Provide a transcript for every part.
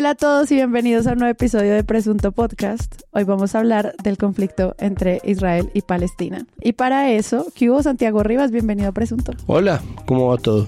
Hola a todos y bienvenidos a un nuevo episodio de Presunto Podcast. Hoy vamos a hablar del conflicto entre Israel y Palestina. Y para eso, ¿qué hubo Santiago Rivas? Bienvenido a Presunto. Hola, ¿cómo va todo?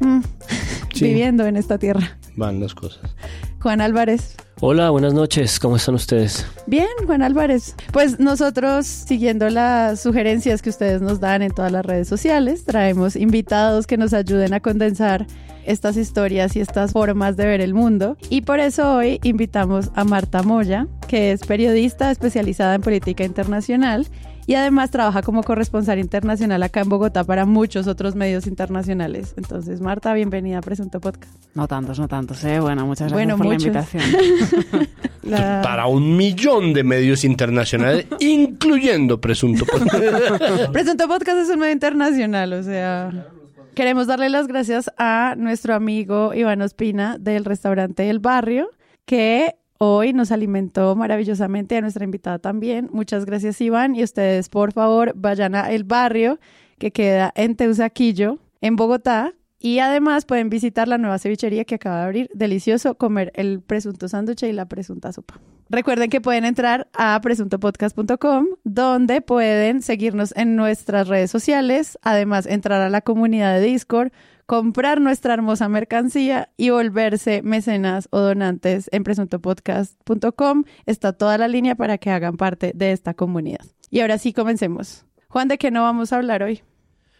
Mm, Viviendo en esta tierra. Van las cosas. Juan Álvarez. Hola, buenas noches, ¿cómo están ustedes? Bien, Juan Álvarez. Pues nosotros, siguiendo las sugerencias que ustedes nos dan en todas las redes sociales, traemos invitados que nos ayuden a condensar estas historias y estas formas de ver el mundo. Y por eso hoy invitamos a Marta Moya, que es periodista especializada en política internacional y además trabaja como corresponsal internacional acá en Bogotá para muchos otros medios internacionales. Entonces, Marta, bienvenida a Presunto Podcast. No tantos, no tantos, ¿eh? Bueno, muchas gracias por la invitación. Para un millón de medios internacionales, incluyendo Presunto Podcast. Presunto Podcast es un medio internacional, o sea... Queremos darle las gracias a nuestro amigo Iván Ospina del restaurante El Barrio, que hoy nos alimentó maravillosamente, a nuestra invitada también. Muchas gracias, Iván. Y ustedes, por favor, vayan a El Barrio, que queda en Teusaquillo, en Bogotá. Y además pueden visitar la nueva cevichería que acaba de abrir. Delicioso comer el presunto sándwich y la presunta sopa. Recuerden que pueden entrar a presuntopodcast.com, donde pueden seguirnos en nuestras redes sociales, además entrar a la comunidad de Discord, comprar nuestra hermosa mercancía y volverse mecenas o donantes en presuntopodcast.com. Está toda la línea para que hagan parte de esta comunidad. Y ahora sí, comencemos. Juan, ¿de qué no vamos a hablar hoy?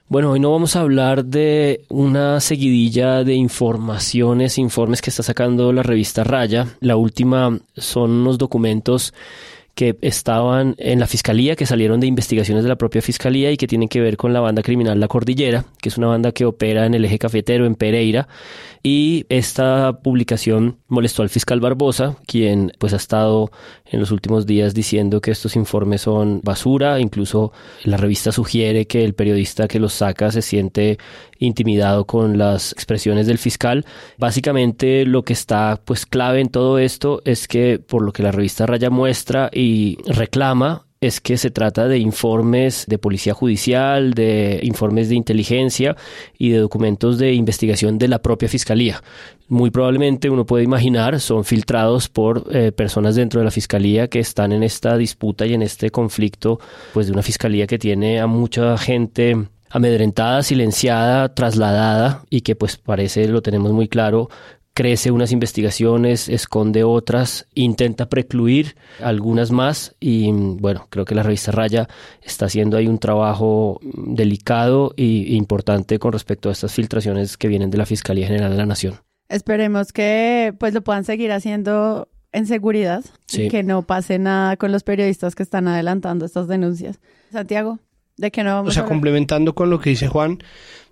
Bueno, hoy no vamos a hablar de una seguidilla de informaciones, informes que está sacando la revista Raya. La última son unos documentos que estaban en la fiscalía, que salieron de investigaciones de la propia fiscalía y que tienen que ver con la banda criminal La Cordillera, que es una banda que opera en el eje cafetero en Pereira. Y esta publicación molestó al fiscal Barbosa, quien pues ha estado en los últimos días diciendo que estos informes son basura. Incluso la revista sugiere que el periodista que los saca se siente intimidado con las expresiones del fiscal. Básicamente lo que está pues clave en todo esto es que por lo que la revista Raya muestra y reclama es que se trata de informes de policía judicial, de informes de inteligencia y de documentos de investigación de la propia fiscalía. Muy probablemente uno puede imaginar son filtrados por eh, personas dentro de la fiscalía que están en esta disputa y en este conflicto, pues de una fiscalía que tiene a mucha gente amedrentada, silenciada, trasladada y que pues parece, lo tenemos muy claro, crece unas investigaciones, esconde otras, intenta precluir algunas más y bueno, creo que la revista Raya está haciendo ahí un trabajo delicado e importante con respecto a estas filtraciones que vienen de la Fiscalía General de la Nación. Esperemos que pues lo puedan seguir haciendo en seguridad y que no pase nada con los periodistas que están adelantando estas denuncias. Santiago. ¿De qué no vamos O sea, complementando con lo que dice Juan,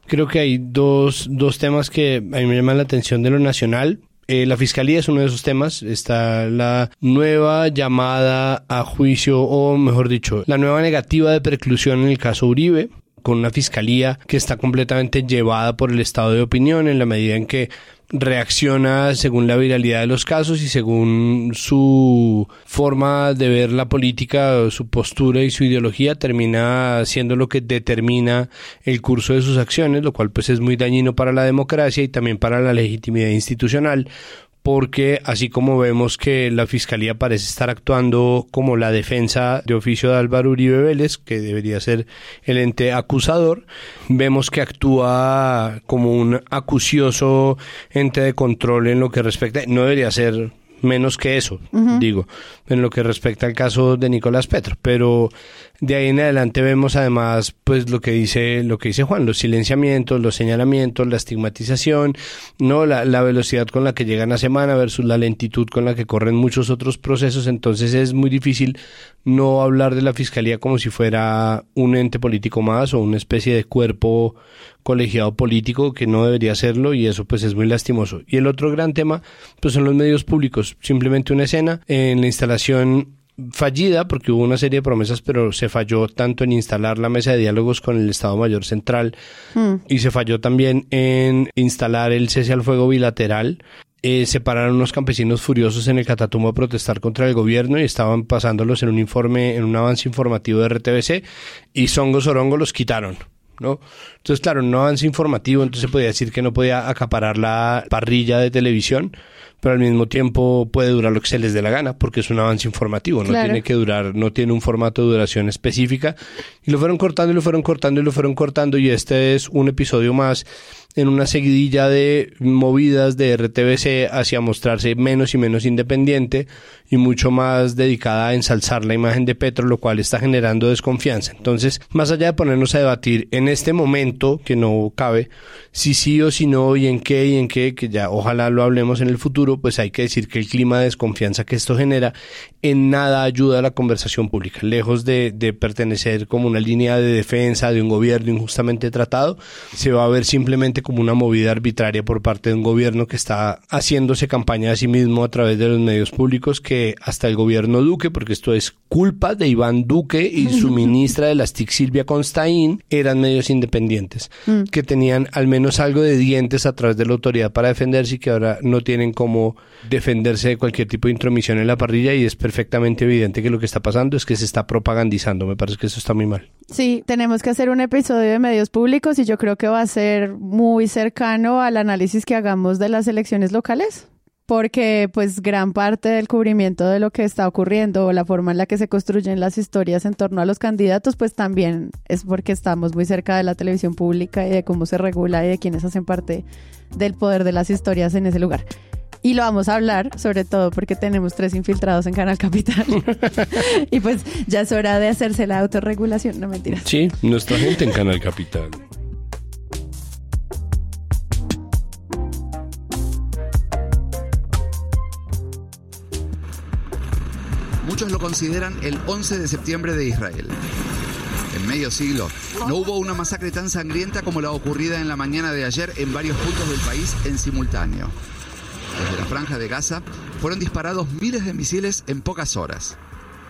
creo que hay dos, dos temas que a mí me llaman la atención de lo nacional. Eh, la fiscalía es uno de esos temas. Está la nueva llamada a juicio, o mejor dicho, la nueva negativa de preclusión en el caso Uribe con una fiscalía que está completamente llevada por el estado de opinión en la medida en que reacciona según la viralidad de los casos y según su forma de ver la política, su postura y su ideología termina siendo lo que determina el curso de sus acciones, lo cual pues es muy dañino para la democracia y también para la legitimidad institucional porque así como vemos que la Fiscalía parece estar actuando como la defensa de oficio de Álvaro Uribe Vélez, que debería ser el ente acusador, vemos que actúa como un acucioso ente de control en lo que respecta, no debería ser menos que eso, digo, en lo que respecta al caso de Nicolás Petro, pero de ahí en adelante vemos además pues lo que dice lo que dice Juan, los silenciamientos, los señalamientos, la estigmatización, no la, la velocidad con la que llegan a semana versus la lentitud con la que corren muchos otros procesos, entonces es muy difícil no hablar de la fiscalía como si fuera un ente político más o una especie de cuerpo colegiado político que no debería serlo y eso pues es muy lastimoso. Y el otro gran tema pues son los medios públicos, simplemente una escena en la instalación fallida porque hubo una serie de promesas, pero se falló tanto en instalar la mesa de diálogos con el Estado Mayor Central hmm. y se falló también en instalar el cese al fuego bilateral. Eh, se pararon unos campesinos furiosos en el Catatumbo a protestar contra el gobierno y estaban pasándolos en un informe, en un avance informativo de RTBC y Songo Sorongo los quitaron ¿no? Entonces, claro, no avance informativo, entonces se podía decir que no podía acaparar la parrilla de televisión, pero al mismo tiempo puede durar lo que se les dé la gana, porque es un avance informativo, no tiene que durar, no tiene un formato de duración específica. Y lo fueron cortando y lo fueron cortando y lo fueron cortando y este es un episodio más en una seguidilla de movidas de RTBC hacia mostrarse menos y menos independiente y mucho más dedicada a ensalzar la imagen de Petro, lo cual está generando desconfianza. Entonces, más allá de ponernos a debatir en este momento, que no cabe, si sí o si no y en qué y en qué, que ya ojalá lo hablemos en el futuro, pues hay que decir que el clima de desconfianza que esto genera en nada ayuda a la conversación pública. Lejos de, de pertenecer como una línea de defensa de un gobierno injustamente tratado, se va a ver simplemente como una movida arbitraria por parte de un gobierno que está haciéndose campaña a sí mismo a través de los medios públicos que hasta el gobierno Duque, porque esto es culpa de Iván Duque y su ministra de las TIC Silvia Constaín, eran medios independientes, mm. que tenían al menos algo de dientes a través de la autoridad para defenderse y que ahora no tienen cómo defenderse de cualquier tipo de intromisión en la parrilla y es perfectamente evidente que lo que está pasando es que se está propagandizando. Me parece que eso está muy mal. Sí, tenemos que hacer un episodio de medios públicos y yo creo que va a ser muy cercano al análisis que hagamos de las elecciones locales porque pues gran parte del cubrimiento de lo que está ocurriendo o la forma en la que se construyen las historias en torno a los candidatos pues también es porque estamos muy cerca de la televisión pública y de cómo se regula y de quienes hacen parte del poder de las historias en ese lugar. Y lo vamos a hablar, sobre todo porque tenemos tres infiltrados en Canal Capital. y pues ya es hora de hacerse la autorregulación, no mentira. Sí, nuestra gente en Canal Capital. Muchos lo consideran el 11 de septiembre de Israel. En medio siglo, no hubo una masacre tan sangrienta como la ocurrida en la mañana de ayer en varios puntos del país en simultáneo. Desde la franja de Gaza fueron disparados miles de misiles en pocas horas.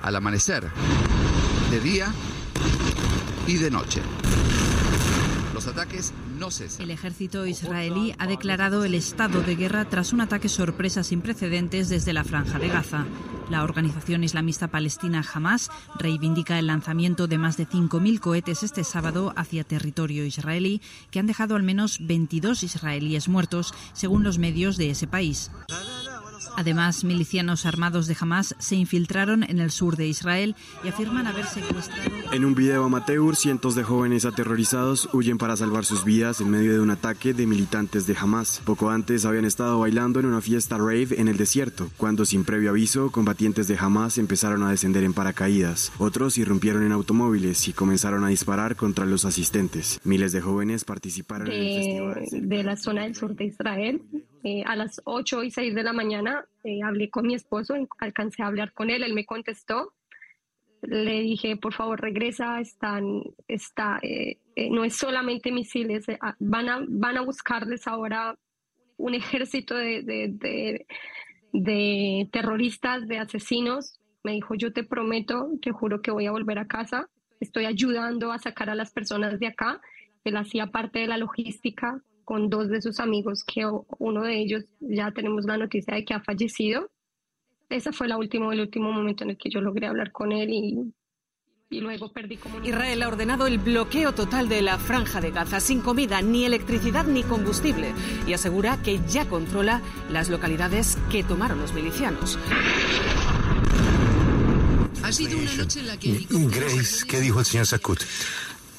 Al amanecer, de día y de noche. Los ataques no. El ejército israelí ha declarado el estado de guerra tras un ataque sorpresa sin precedentes desde la franja de Gaza. La organización islamista palestina Hamas reivindica el lanzamiento de más de 5.000 cohetes este sábado hacia territorio israelí, que han dejado al menos 22 israelíes muertos, según los medios de ese país. Además, milicianos armados de Hamas se infiltraron en el sur de Israel y afirman haber secuestrado. En un video amateur, cientos de jóvenes aterrorizados huyen para salvar sus vidas en medio de un ataque de militantes de Hamas. Poco antes habían estado bailando en una fiesta rave en el desierto, cuando sin previo aviso, combatientes de Hamas empezaron a descender en paracaídas. Otros irrumpieron en automóviles y comenzaron a disparar contra los asistentes. Miles de jóvenes participaron en el festival. De la zona del sur de Israel, eh, a las 8 y 6 de la mañana eh, hablé con mi esposo, alcancé a hablar con él, él me contestó. Le dije, por favor, regresa, están, está, eh, no es solamente misiles, van, a, van a buscarles ahora un ejército de, de, de terroristas, de asesinos. Me dijo, yo te prometo, te juro que voy a volver a casa, estoy ayudando a sacar a las personas de acá. Él hacía parte de la logística con dos de sus amigos, que uno de ellos ya tenemos la noticia de que ha fallecido. Ese fue la última, el último momento en el que yo logré hablar con él y, y luego perdí comunicación. Israel ha ordenado el bloqueo total de la franja de Gaza, sin comida, ni electricidad, ni combustible, y asegura que ya controla las localidades que tomaron los milicianos. Ha sido una noche en la que... Grace, ¿qué dijo el señor Sakut?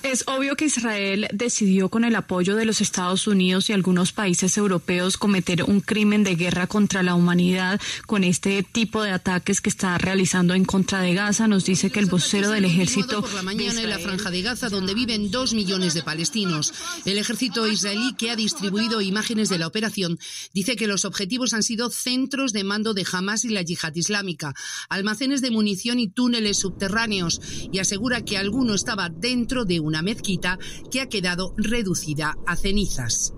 Es obvio que Israel decidió con el apoyo de los Estados Unidos y algunos países europeos cometer un crimen de guerra contra la humanidad con este tipo de ataques que está realizando en contra de Gaza. Nos dice que el vocero del ejército por la mañana en la franja de Gaza donde viven dos millones de palestinos. El ejército israelí que ha distribuido imágenes de la operación dice que los objetivos han sido centros de mando de Hamas y la yihad islámica, almacenes de munición y túneles subterráneos y asegura que alguno estaba dentro de un una mezquita que ha quedado reducida a cenizas.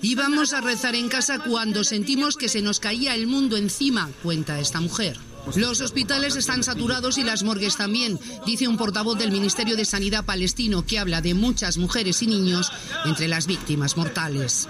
Íbamos a rezar en casa cuando sentimos que se nos caía el mundo encima, cuenta esta mujer. Los hospitales están saturados y las morgues también, dice un portavoz del Ministerio de Sanidad palestino que habla de muchas mujeres y niños entre las víctimas mortales.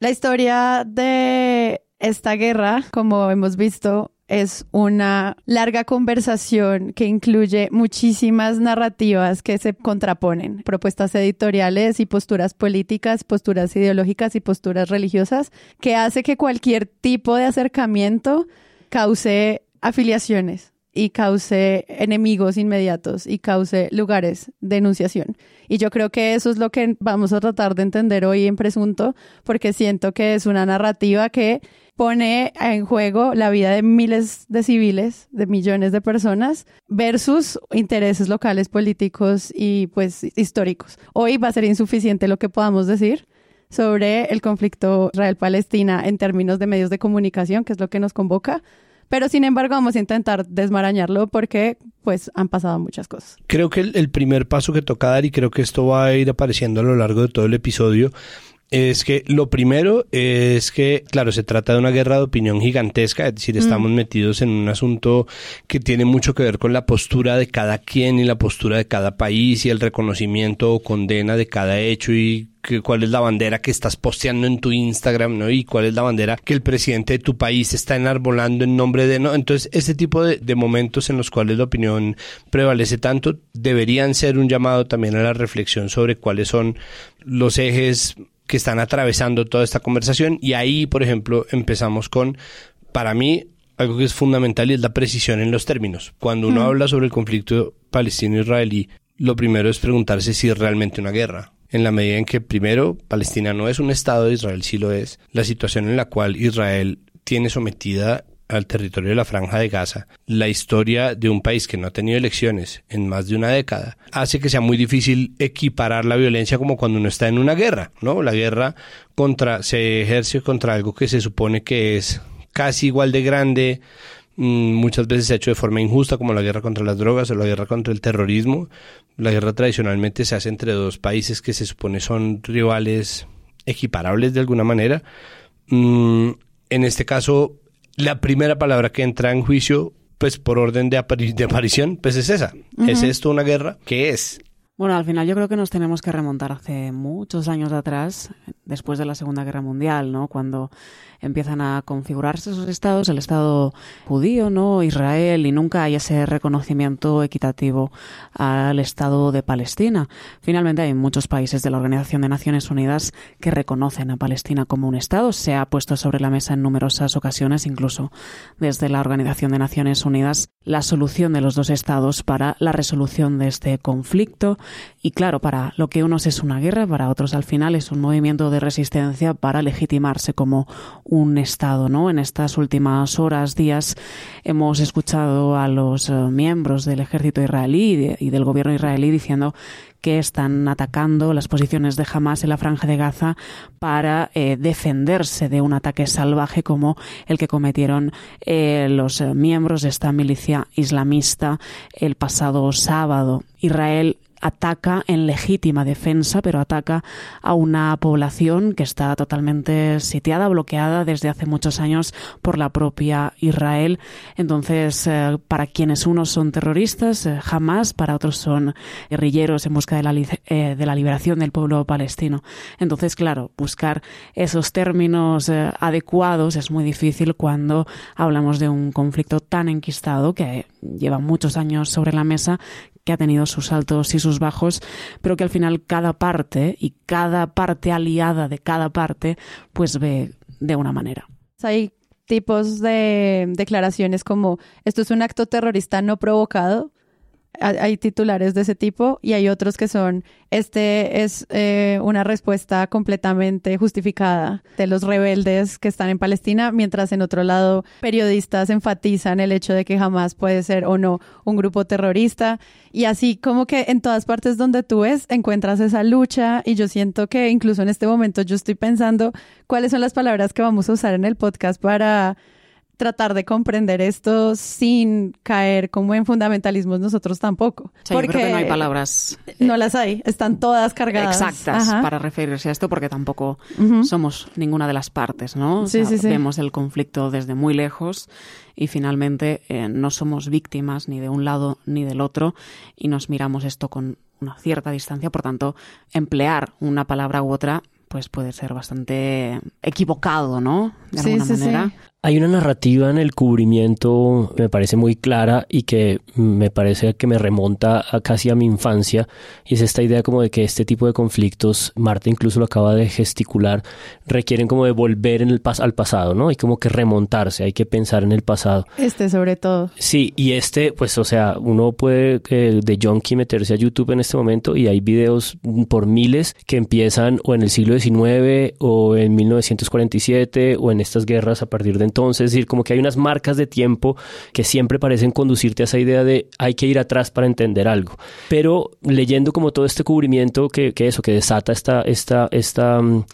La historia de esta guerra, como hemos visto, es una larga conversación que incluye muchísimas narrativas que se contraponen, propuestas editoriales y posturas políticas, posturas ideológicas y posturas religiosas, que hace que cualquier tipo de acercamiento cause afiliaciones y cause enemigos inmediatos y cause lugares de enunciación. Y yo creo que eso es lo que vamos a tratar de entender hoy en Presunto, porque siento que es una narrativa que pone en juego la vida de miles de civiles, de millones de personas, versus intereses locales, políticos y pues históricos. Hoy va a ser insuficiente lo que podamos decir sobre el conflicto Israel-Palestina en términos de medios de comunicación, que es lo que nos convoca. Pero sin embargo vamos a intentar desmarañarlo porque pues han pasado muchas cosas. Creo que el, el primer paso que toca dar y creo que esto va a ir apareciendo a lo largo de todo el episodio es que lo primero es que, claro, se trata de una guerra de opinión gigantesca, es decir, mm. estamos metidos en un asunto que tiene mucho que ver con la postura de cada quien y la postura de cada país y el reconocimiento o condena de cada hecho y cuál es la bandera que estás posteando en tu Instagram, ¿no? Y cuál es la bandera que el presidente de tu país está enarbolando en nombre de, ¿no? Entonces, ese tipo de, de momentos en los cuales la opinión prevalece tanto deberían ser un llamado también a la reflexión sobre cuáles son los ejes que están atravesando toda esta conversación y ahí, por ejemplo, empezamos con, para mí, algo que es fundamental y es la precisión en los términos. Cuando uno habla sobre el conflicto palestino-israelí, lo primero es preguntarse si es realmente una guerra. En la medida en que, primero, Palestina no es un Estado, Israel sí lo es, la situación en la cual Israel tiene sometida al territorio de la franja de Gaza, la historia de un país que no ha tenido elecciones en más de una década, hace que sea muy difícil equiparar la violencia como cuando uno está en una guerra, ¿no? La guerra contra se ejerce contra algo que se supone que es casi igual de grande, mm, muchas veces se ha hecho de forma injusta, como la guerra contra las drogas o la guerra contra el terrorismo. La guerra tradicionalmente se hace entre dos países que se supone son rivales equiparables de alguna manera. Mm, en este caso, la primera palabra que entra en juicio, pues por orden de, aparición, pues es esa. ¿Es esto una guerra? ¿Qué es? Bueno, al final yo creo que nos tenemos que remontar hace muchos años atrás, después de la Segunda Guerra Mundial, ¿no? Cuando empiezan a configurarse esos estados, el estado judío, ¿no? Israel, y nunca hay ese reconocimiento equitativo al estado de Palestina. Finalmente hay muchos países de la Organización de Naciones Unidas que reconocen a Palestina como un estado. Se ha puesto sobre la mesa en numerosas ocasiones, incluso desde la Organización de Naciones Unidas, la solución de los dos estados para la resolución de este conflicto. Y claro, para lo que unos es una guerra, para otros al final es un movimiento de resistencia para legitimarse como un Estado, ¿no? En estas últimas horas, días, hemos escuchado a los eh, miembros del ejército israelí y, del gobierno israelí diciendo que están atacando las posiciones de Hamas en la franja de Gaza para eh, defenderse de un ataque salvaje como el que cometieron eh, los miembros de esta milicia islamista el pasado sábado. Israel ataca en legítima defensa, pero ataca a una población que está totalmente sitiada, bloqueada desde hace muchos años por la propia Israel. Entonces, eh, para quienes unos son terroristas, eh, jamás, para otros son guerrilleros en busca de la, eh, de la liberación del pueblo palestino. Entonces, claro, buscar esos términos adecuados es muy difícil cuando hablamos de un conflicto tan enquistado que lleva muchos años sobre la mesa que ha tenido sus altos y sus bajos, pero que al final cada parte y cada parte aliada de cada parte pues ve de una manera. Hay tipos de declaraciones como esto es un acto terrorista no provocado, hay titulares de ese tipo y hay otros que son, este es eh, una respuesta completamente justificada de los rebeldes que están en Palestina, mientras en otro lado periodistas enfatizan el hecho de que jamás puede ser o no un grupo terrorista. Y así como que en todas partes donde tú ves encuentras esa lucha y yo siento que incluso en este momento yo estoy pensando cuáles son las palabras que vamos a usar en el podcast para tratar de comprender esto sin caer como en fundamentalismos nosotros tampoco. porque no hay palabras. No las hay, están todas cargadas. Exactas para referirse a esto porque tampoco somos ninguna de las partes, ¿no? sí, sí, Vemos el conflicto desde muy lejos y finalmente eh, no somos víctimas ni de un lado ni del otro y nos miramos esto con una cierta distancia, por tanto, emplear una palabra u otra pues puede ser bastante equivocado, ¿no? De alguna manera. Hay una narrativa en el cubrimiento, me parece muy clara y que me parece que me remonta a casi a mi infancia, y es esta idea como de que este tipo de conflictos, Marta incluso lo acaba de gesticular, requieren como de volver en el pas al pasado, ¿no? Hay como que remontarse, hay que pensar en el pasado. Este sobre todo. Sí, y este, pues, o sea, uno puede eh, de Jonky meterse a YouTube en este momento y hay videos por miles que empiezan o en el siglo XIX o en 1947 o en estas guerras a partir de entonces, es decir, como que hay unas marcas de tiempo que siempre parecen conducirte a esa idea de hay que ir atrás para entender algo. Pero leyendo como todo este cubrimiento que, que eso, que desata esta, esta, esta mm,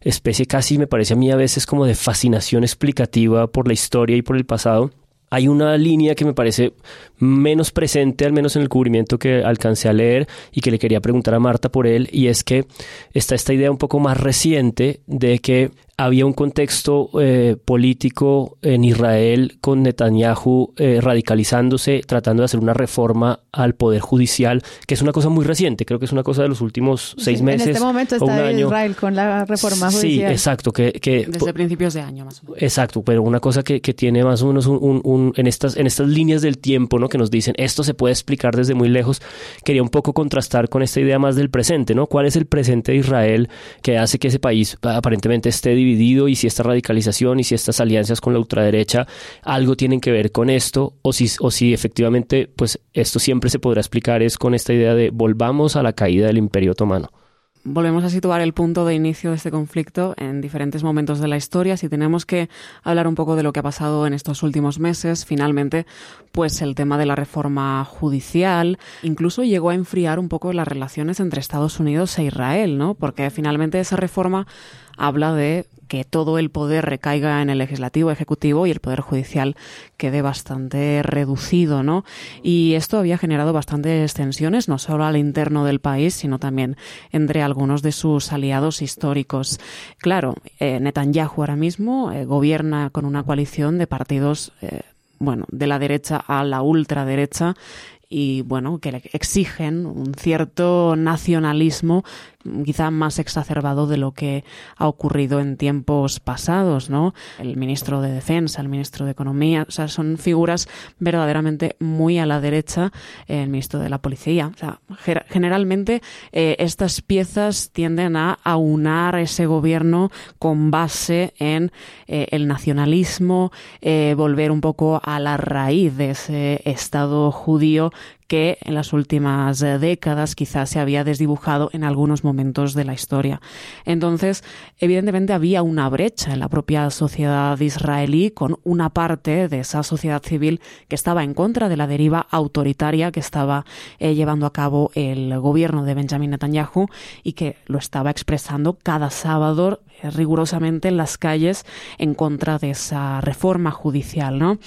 especie casi me parece a mí a veces como de fascinación explicativa por la historia y por el pasado, hay una línea que me parece menos presente, al menos en el cubrimiento que alcancé a leer y que le quería preguntar a Marta por él, y es que está esta idea un poco más reciente de que había un contexto eh, político en Israel con Netanyahu eh, radicalizándose, tratando de hacer una reforma al poder judicial, que es una cosa muy reciente, creo que es una cosa de los últimos seis meses. En este momento está Israel con la reforma judicial. Sí, exacto. Que, que, Desde principios de año más o menos. Exacto, pero una cosa que, que tiene más o menos un, un, en, estas, en estas líneas del tiempo, ¿no? Que nos dicen esto se puede explicar desde muy lejos, quería un poco contrastar con esta idea más del presente, ¿no? ¿Cuál es el presente de Israel que hace que ese país aparentemente esté dividido y si esta radicalización y si estas alianzas con la ultraderecha algo tienen que ver con esto o si, o si efectivamente pues esto siempre se podrá explicar es con esta idea de volvamos a la caída del imperio otomano volvemos a situar el punto de inicio de este conflicto en diferentes momentos de la historia. Si tenemos que hablar un poco de lo que ha pasado en estos últimos meses, finalmente, pues el tema de la reforma judicial incluso llegó a enfriar un poco las relaciones entre Estados Unidos e Israel, ¿no? Porque finalmente esa reforma habla de que todo el poder recaiga en el legislativo, ejecutivo y el poder judicial quede bastante reducido, ¿no? Y esto había generado bastantes tensiones, no solo al interno del país, sino también entre algunos de sus aliados históricos. Claro, eh, Netanyahu ahora mismo eh, gobierna con una coalición de partidos eh, bueno, de la derecha a la ultraderecha y bueno, que exigen un cierto nacionalismo quizá más exacerbado de lo que ha ocurrido en tiempos pasados, ¿no? El ministro de Defensa, el ministro de Economía, o sea, son figuras verdaderamente muy a la derecha, el ministro de la Policía. O sea, generalmente eh, estas piezas tienden a aunar ese gobierno con base en eh, el nacionalismo, eh, volver un poco a la raíz de ese Estado judío que en las últimas eh, décadas quizás se había desdibujado en algunos momentos de la historia. Entonces, evidentemente había una brecha en la propia sociedad israelí con una parte de esa sociedad civil que estaba en contra de la deriva autoritaria que estaba eh, llevando a cabo el gobierno de Benjamin Netanyahu y que lo estaba expresando cada sábado rigurosamente en las calles en contra de esa reforma judicial, ¿no?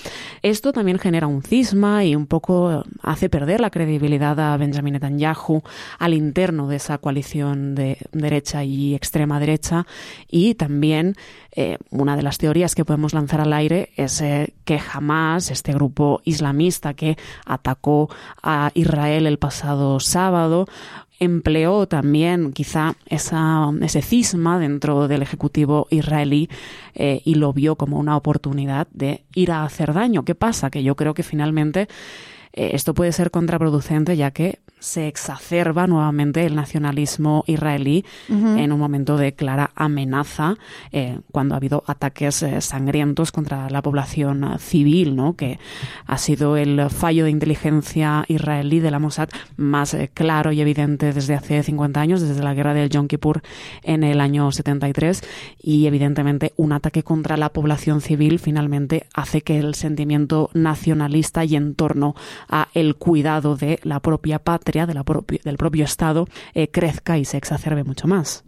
Esto también genera un cisma y un poco hace perder la credibilidad a Benjamin Netanyahu al interno de esa coalición de derecha y extrema derecha y también eh, una de las teorías que podemos lanzar al aire es eh, que jamás este grupo islamista que atacó a Israel el pasado sábado empleó también quizá esa, ese cisma dentro del Ejecutivo israelí eh, y lo vio como una oportunidad de ir a hacer daño. ¿Qué pasa? Que yo creo que finalmente eh, esto puede ser contraproducente ya que se exacerba nuevamente el nacionalismo israelí en un momento de clara amenaza eh, cuando ha habido ataques eh, sangrientos contra la población civil, ¿no? que ha sido el fallo de inteligencia israelí de la Mossad más claro y evidente desde hace 50 años, desde la guerra del Yom Kippur en el año 73 y evidentemente un ataque contra la población civil finalmente hace que el sentimiento nacionalista y en torno a el cuidado de la propia patria, de la del propio Estado, eh, crezca y se exacerbe mucho más.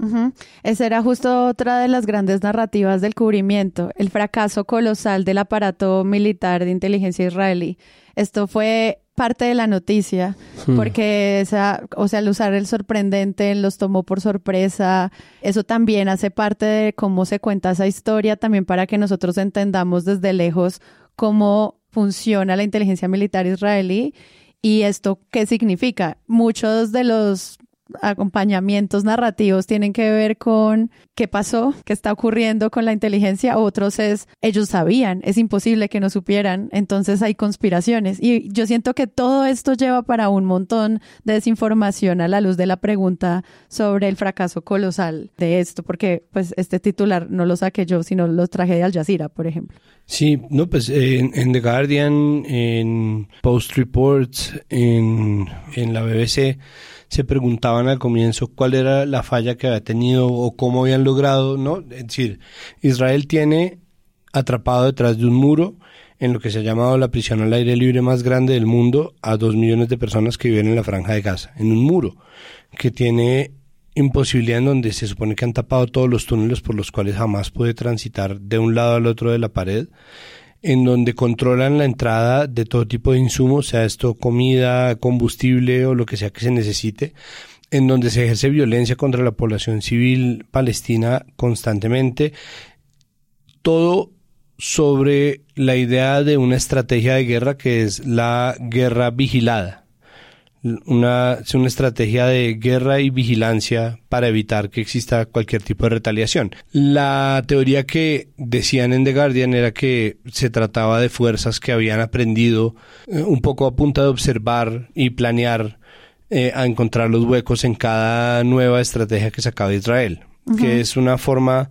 Esa era justo otra de las grandes narrativas del cubrimiento, el fracaso colosal del aparato militar de inteligencia israelí. Esto fue parte de la noticia, hmm. porque esa, o sea, al usar el sorprendente los tomó por sorpresa. Eso también hace parte de cómo se cuenta esa historia, también para que nosotros entendamos desde lejos cómo funciona la inteligencia militar israelí y esto qué significa. Muchos de los acompañamientos narrativos tienen que ver con qué pasó, qué está ocurriendo con la inteligencia, otros es ellos sabían, es imposible que no supieran, entonces hay conspiraciones. Y yo siento que todo esto lleva para un montón de desinformación a la luz de la pregunta sobre el fracaso colosal de esto, porque pues este titular no lo saqué yo, sino lo traje de Al Jazeera, por ejemplo. Sí, no, pues en, The Guardian, en Post Reports, en, en la BBC, se preguntaban al comienzo cuál era la falla que había tenido o cómo habían logrado, ¿no? Es decir, Israel tiene atrapado detrás de un muro en lo que se ha llamado la prisión al aire libre más grande del mundo a dos millones de personas que viven en la franja de Gaza, en un muro que tiene imposibilidad en donde se supone que han tapado todos los túneles por los cuales jamás puede transitar de un lado al otro de la pared en donde controlan la entrada de todo tipo de insumos, sea esto comida, combustible o lo que sea que se necesite, en donde se ejerce violencia contra la población civil palestina constantemente. Todo sobre la idea de una estrategia de guerra que es la guerra vigilada una, es una estrategia de guerra y vigilancia para evitar que exista cualquier tipo de retaliación. La teoría que decían en The Guardian era que se trataba de fuerzas que habían aprendido eh, un poco a punta de observar y planear eh, a encontrar los huecos en cada nueva estrategia que sacaba Israel, que es una forma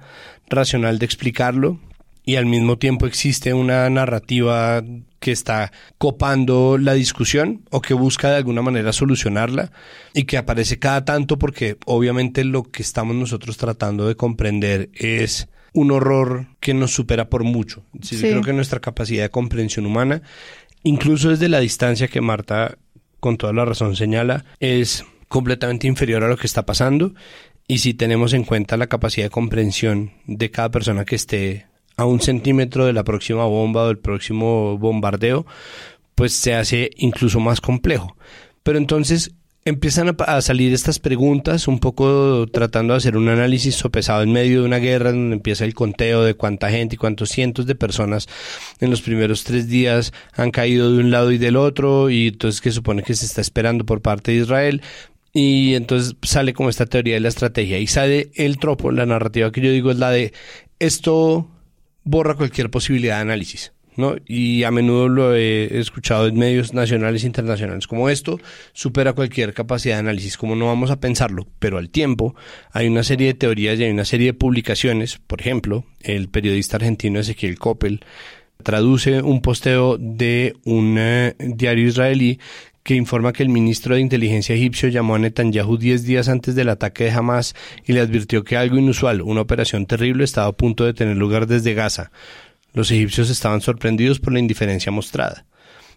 racional de explicarlo y al mismo tiempo existe una narrativa que está copando la discusión o que busca de alguna manera solucionarla y que aparece cada tanto porque obviamente lo que estamos nosotros tratando de comprender es un horror que nos supera por mucho. Yo creo que nuestra capacidad de comprensión humana, incluso desde la distancia que Marta con toda la razón señala, es completamente inferior a lo que está pasando y si tenemos en cuenta la capacidad de comprensión de cada persona que esté a un centímetro de la próxima bomba o del próximo bombardeo, pues se hace incluso más complejo. Pero entonces empiezan a, salir estas preguntas, un poco tratando de hacer un análisis sopesado en medio de una guerra donde empieza el conteo de cuánta gente y cuántos cientos de personas en los primeros tres días han caído de un lado y del otro y entonces que supone que se está esperando por parte de Israel. Y entonces sale como esta teoría de la estrategia y sale el tropo, la narrativa que yo digo es la de esto borra cualquier posibilidad de análisis. ¿no? Y a menudo lo he escuchado en medios nacionales e internacionales como esto supera cualquier capacidad de análisis, como no vamos a pensarlo, pero al tiempo hay una serie de teorías y hay una serie de publicaciones, por ejemplo, el periodista argentino Ezequiel Coppel traduce un posteo de un eh, diario israelí que informa que el ministro de Inteligencia egipcio llamó a Netanyahu 10 días antes del ataque de Hamas y le advirtió que algo inusual, una operación terrible, estaba a punto de tener lugar desde Gaza. Los egipcios estaban sorprendidos por la indiferencia mostrada.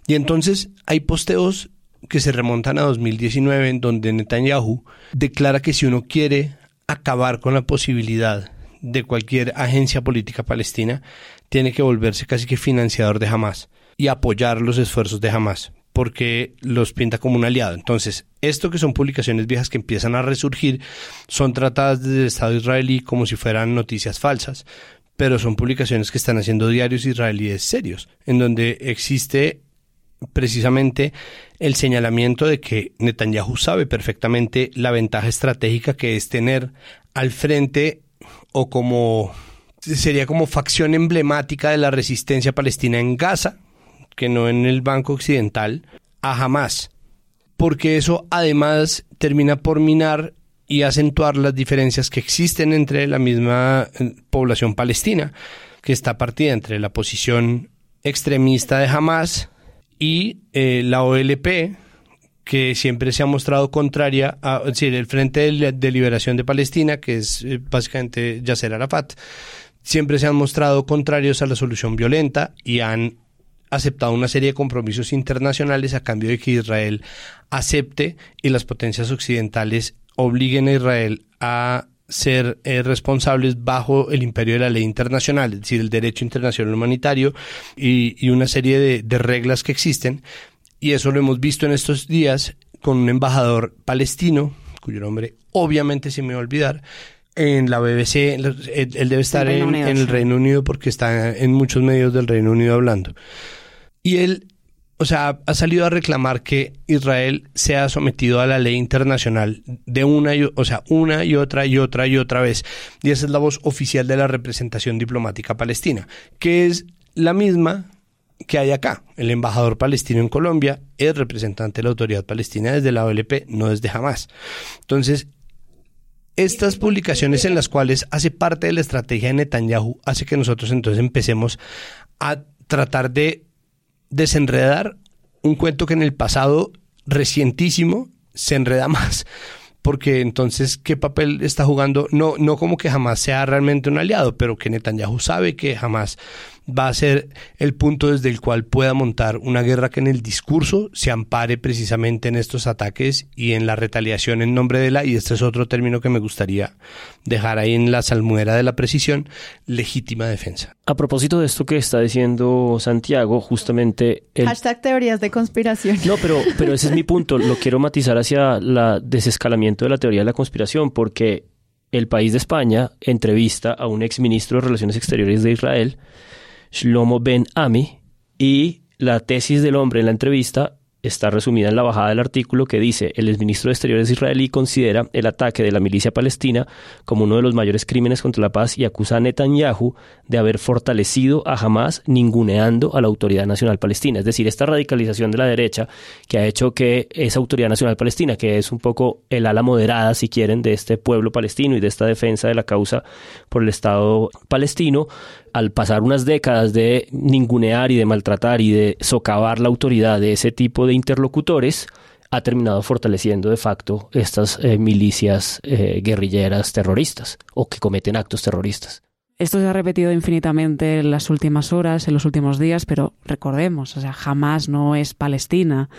Y entonces hay posteos que se remontan a 2019 en donde Netanyahu declara que si uno quiere acabar con la posibilidad de cualquier agencia política palestina, tiene que volverse casi que financiador de Hamas y apoyar los esfuerzos de Hamas porque los pinta como un aliado. Entonces, esto que son publicaciones viejas que empiezan a resurgir, son tratadas desde el Estado israelí como si fueran noticias falsas, pero son publicaciones que están haciendo diarios israelíes serios, en donde existe precisamente el señalamiento de que Netanyahu sabe perfectamente la ventaja estratégica que es tener al frente o como sería como facción emblemática de la resistencia palestina en Gaza, que no en el Banco Occidental, a jamás. Porque eso además termina por minar y acentuar las diferencias que existen entre la misma eh, población palestina, que está partida entre la posición extremista de Hamas y eh, la OLP, que siempre se ha mostrado contraria a decir, el Frente de Liberación de Palestina, que es eh, básicamente Yasser Arafat, siempre se han mostrado contrarios a la solución violenta y han aceptado una serie de compromisos internacionales a cambio de que Israel acepte y las potencias occidentales obliguen a Israel a ser eh, responsables bajo el imperio de la ley internacional, es decir, el derecho internacional humanitario y, una serie de, de reglas que existen. Y eso lo hemos visto en estos días con un embajador palestino, cuyo nombre obviamente se me va a olvidar, en la BBC, él, debe estar en, el Reino Unido porque está en muchos medios del Reino Unido hablando. Y él o sea, ha salido a reclamar que Israel sea sometido a la ley internacional de una y, o sea, una y otra y otra y otra vez. Y esa es la voz oficial de la representación diplomática palestina, que es la misma que hay acá. El embajador palestino en Colombia es representante de la autoridad palestina desde la OLP, no desde jamás. Entonces, estas publicaciones en las cuales hace parte de la estrategia de Netanyahu hace que nosotros entonces empecemos a tratar de desenredar un cuento que en el pasado recientísimo se enreda más. Porque entonces, ¿qué papel está jugando? No, no como que jamás sea realmente un aliado, pero que Netanyahu sabe que jamás va a ser el punto desde el cual pueda montar una guerra que en el discurso se ampare precisamente en estos ataques y en la retaliación en nombre de la, y este es otro término que me gustaría dejar ahí en la salmuera de la precisión, legítima defensa. A propósito de esto que está diciendo Santiago, justamente... El... Hashtag teorías de conspiración. No, pero, pero ese es mi punto. Lo quiero matizar hacia el desescalamiento de la teoría de la conspiración, porque el país de España entrevista a un exministro de Relaciones Exteriores de Israel, Shlomo Ben Ami, y la tesis del hombre en la entrevista está resumida en la bajada del artículo que dice el exministro de Exteriores israelí considera el ataque de la milicia palestina como uno de los mayores crímenes contra la paz y acusa a Netanyahu de haber fortalecido a Hamas ninguneando a la Autoridad Nacional Palestina. Es decir, esta radicalización de la derecha que ha hecho que esa Autoridad Nacional Palestina, que es un poco el ala moderada, si quieren, de este pueblo palestino y de esta defensa de la causa por el Estado palestino, al pasar unas décadas de ningunear y de maltratar y de socavar la autoridad de ese tipo de interlocutores, ha terminado fortaleciendo de facto estas eh, milicias eh, guerrilleras terroristas o que cometen actos terroristas. Esto se ha repetido infinitamente en las últimas horas, en los últimos días, pero recordemos, o sea, jamás no es Palestina.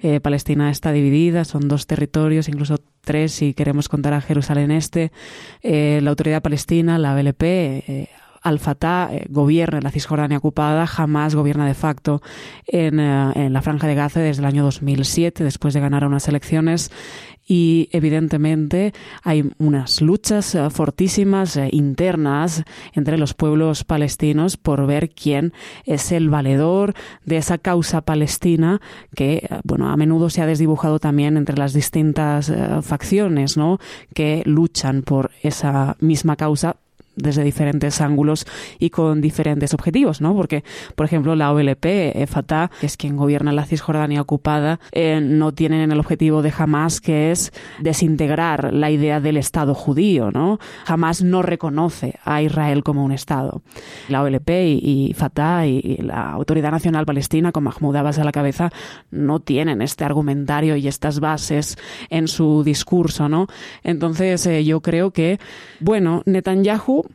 Eh, Palestina está dividida, son dos territorios, incluso tres si queremos contar a Jerusalén Este. la autoridad palestina, la BLP, al-Fatah eh, gobierna en la Cisjordania ocupada, jamás gobierna de facto en, eh, en, la Franja de Gaza desde el año 2007, después de ganar unas elecciones. Y evidentemente hay unas luchas eh, fortísimas internas entre los pueblos palestinos por ver quién es el valedor de esa causa palestina que, bueno, a menudo se ha desdibujado también entre las distintas facciones, ¿no? Que luchan por esa misma causa desde diferentes ángulos y con diferentes objetivos, ¿no? Porque, por ejemplo, la OLP, eh, Fatah, que es quien gobierna la Cisjordania ocupada, eh, no tienen el objetivo de Hamas, que es desintegrar la idea del Estado judío, ¿no? Hamas no reconoce a Israel como un Estado. La OLP y, Fatah y, la Autoridad Nacional Palestina, con Mahmoud Abbas a la cabeza, no tienen este argumentario y estas bases en su discurso, ¿no? Entonces, eh, yo creo que, bueno, Netanyahu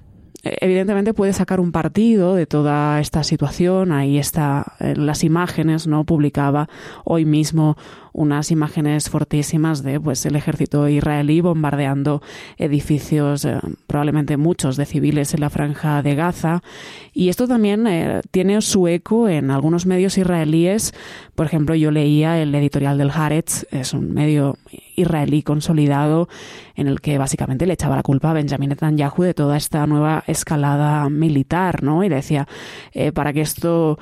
evidentemente puede sacar un partido de toda esta situación. Ahí está las imágenes, ¿no? Publicaba hoy mismo unas imágenes fortísimas de pues el ejército israelí bombardeando edificios, eh, probablemente muchos de civiles en la franja de Gaza. Y esto también eh, tiene su eco en algunos medios israelíes. Por ejemplo, yo leía el editorial del Haaretz, es un medio israelí consolidado en el que básicamente le echaba la culpa a Benjamin Netanyahu de toda esta nueva escalada militar, ¿no? Y decía, eh, para que esto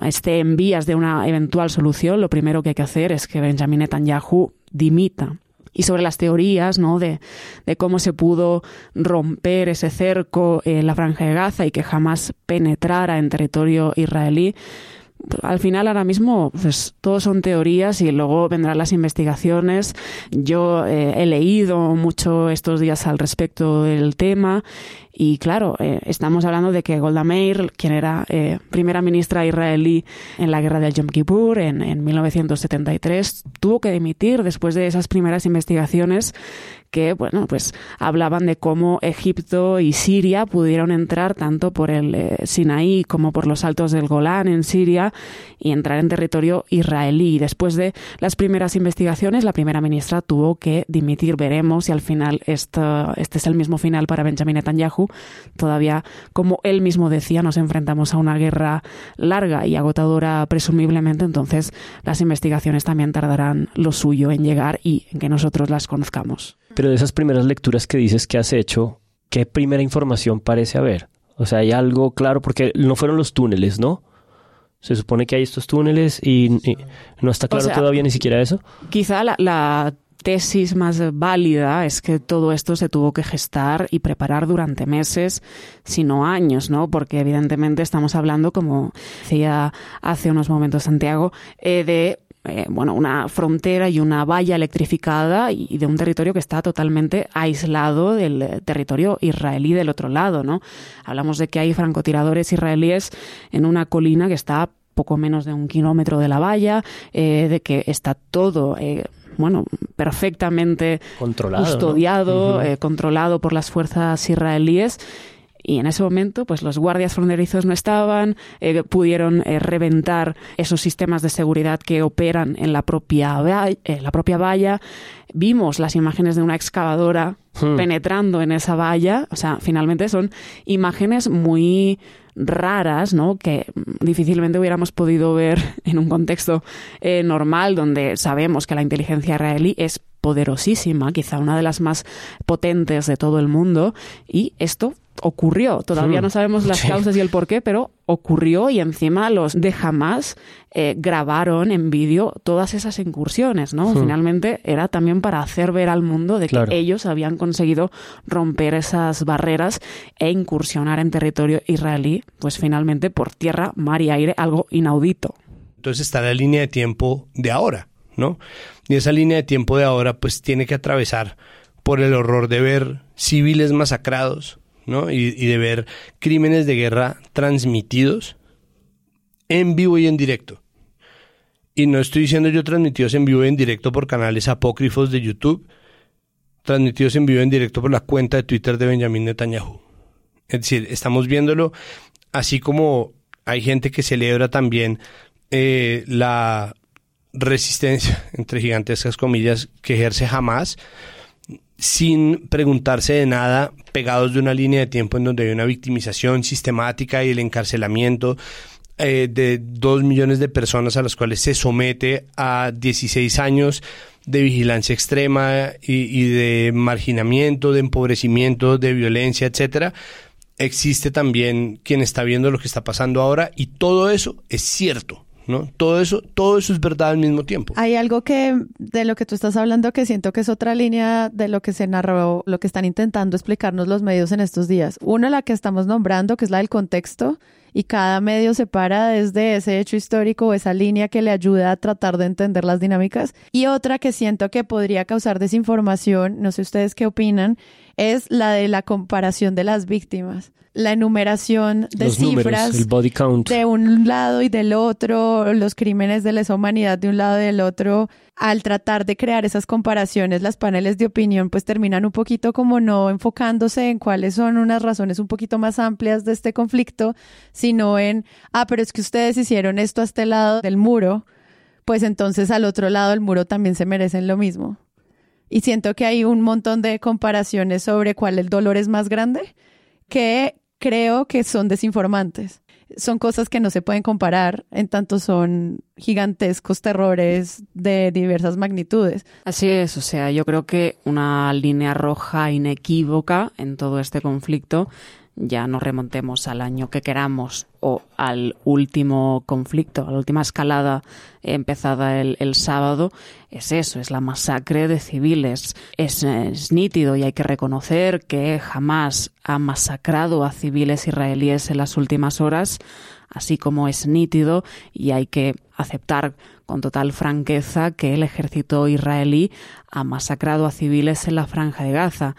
esté en vías de una eventual solución, lo primero que hay que hacer es que Benjamin Netanyahu dimita y sobre las teorías ¿no? de, de, cómo se pudo romper ese cerco en la franja de Gaza y que jamás penetrara en territorio israelí. Al final, ahora mismo, pues todos son teorías y luego vendrán las investigaciones. Yo eh, he leído mucho estos días al respecto del tema y claro, eh, estamos hablando de que Golda Meir, quien era eh, primera ministra israelí en la guerra del Yom Kippur en, en 1973, tuvo que dimitir después de esas primeras investigaciones que, bueno, pues hablaban de cómo Egipto y Siria pudieron entrar tanto por el eh, Sinaí como por los altos del Golán en Siria y entrar en territorio israelí. Después de las primeras investigaciones, la primera ministra tuvo que dimitir. Veremos si al final esto, este es el mismo final para Benjamin Netanyahu. Todavía, como él mismo decía, nos enfrentamos a una guerra larga y agotadora presumiblemente, entonces las investigaciones también tardarán lo suyo en llegar y en que nosotros las conozcamos. Pero de esas primeras lecturas que dices que has hecho, ¿qué primera información parece haber? O sea, hay algo claro, porque no fueron los túneles, ¿no? Se supone que hay estos túneles y, no está claro todavía ni siquiera eso. Quizá la, tesis más válida es que todo esto se tuvo que gestar y preparar durante meses, si no años, ¿no? Porque evidentemente estamos hablando, como decía hace unos momentos Santiago, eh, de eh, bueno, una frontera y una valla electrificada y, de un territorio que está totalmente aislado del eh, territorio israelí del otro lado, ¿no? Hablamos de que hay francotiradores israelíes en una colina que está poco menos de un kilómetro de la valla, eh, de que está todo bueno, perfectamente controlado, custodiado, controlado por las fuerzas israelíes y en ese momento, pues los guardias fronterizos no estaban, eh, pudieron eh, reventar esos sistemas de seguridad que operan en la propia, la propia valla. Vimos las imágenes de una excavadora hmm. penetrando en esa valla. O sea, finalmente son imágenes muy raras, ¿no? Que difícilmente hubiéramos podido ver en un contexto eh, normal donde sabemos que la inteligencia israelí es poderosísima, quizá una de las más potentes de todo el mundo, y esto ocurrió. Todavía hmm. no sabemos las causas y el por qué, pero ocurrió y encima los de Hamas eh, grabaron en vídeo todas esas incursiones, ¿no? Hmm. Finalmente era también para hacer ver al mundo de que ellos habían conseguido romper esas barreras e incursionar en territorio israelí, pues finalmente por tierra, mar y aire, algo inaudito. Entonces está la línea de tiempo de ahora, ¿no? Y esa línea de tiempo de ahora pues tiene que atravesar por el horror de ver civiles masacrados, y, de ver crímenes de guerra transmitidos en vivo y en directo. Y no estoy diciendo yo transmitidos en vivo y en directo por canales apócrifos de YouTube, transmitidos en vivo y en directo por la cuenta de Twitter de Benjamin Netanyahu. Es decir, estamos viéndolo así como hay gente que celebra también eh, la resistencia, entre gigantescas comillas, que ejerce jamás sin preguntarse de nada, pegados de una línea de tiempo en donde hay una victimización sistemática y el encarcelamiento eh, de dos millones de personas a las cuales se somete a 16 años de vigilancia extrema y, y de marginamiento, de empobrecimiento, de violencia, etcétera. Existe también quien está viendo lo que está pasando ahora y todo eso es cierto ¿no? Todo eso, todo eso es verdad al mismo tiempo. Hay algo que de lo que tú estás hablando que siento que es otra línea de lo que se narró, lo que están intentando explicarnos los medios en estos días. Una la que estamos nombrando, que es la del contexto, y cada medio se para desde ese hecho histórico o esa línea que le ayuda a tratar de entender las dinámicas. Y otra que siento que podría causar desinformación, no sé ustedes qué opinan, es la de la comparación de las víctimas la enumeración de cifras de un lado y del otro, los crímenes de lesa humanidad de un lado y del otro, al tratar de crear esas comparaciones, las paneles de opinión pues terminan un poquito como no enfocándose en cuáles son unas razones un poquito más amplias de este conflicto, sino en, ah, pero es que ustedes hicieron esto a este lado del muro, pues entonces al otro lado del muro también se merecen lo mismo. Y siento que hay un montón de comparaciones sobre cuál el dolor es más grande que creo que son desinformantes. Son cosas que no se pueden comparar, en tanto son gigantescos terrores de diversas magnitudes. Así es, o sea, yo creo que una línea roja inequívoca en todo este conflicto ya nos remontemos al año que queramos o al último conflicto, a la última escalada empezada el, sábado, es eso, es la masacre de civiles. Es, es, nítido y hay que reconocer que jamás ha masacrado a civiles israelíes en las últimas horas, así como es nítido y hay que aceptar con total franqueza que el ejército israelí ha masacrado a civiles en la franja de Gaza.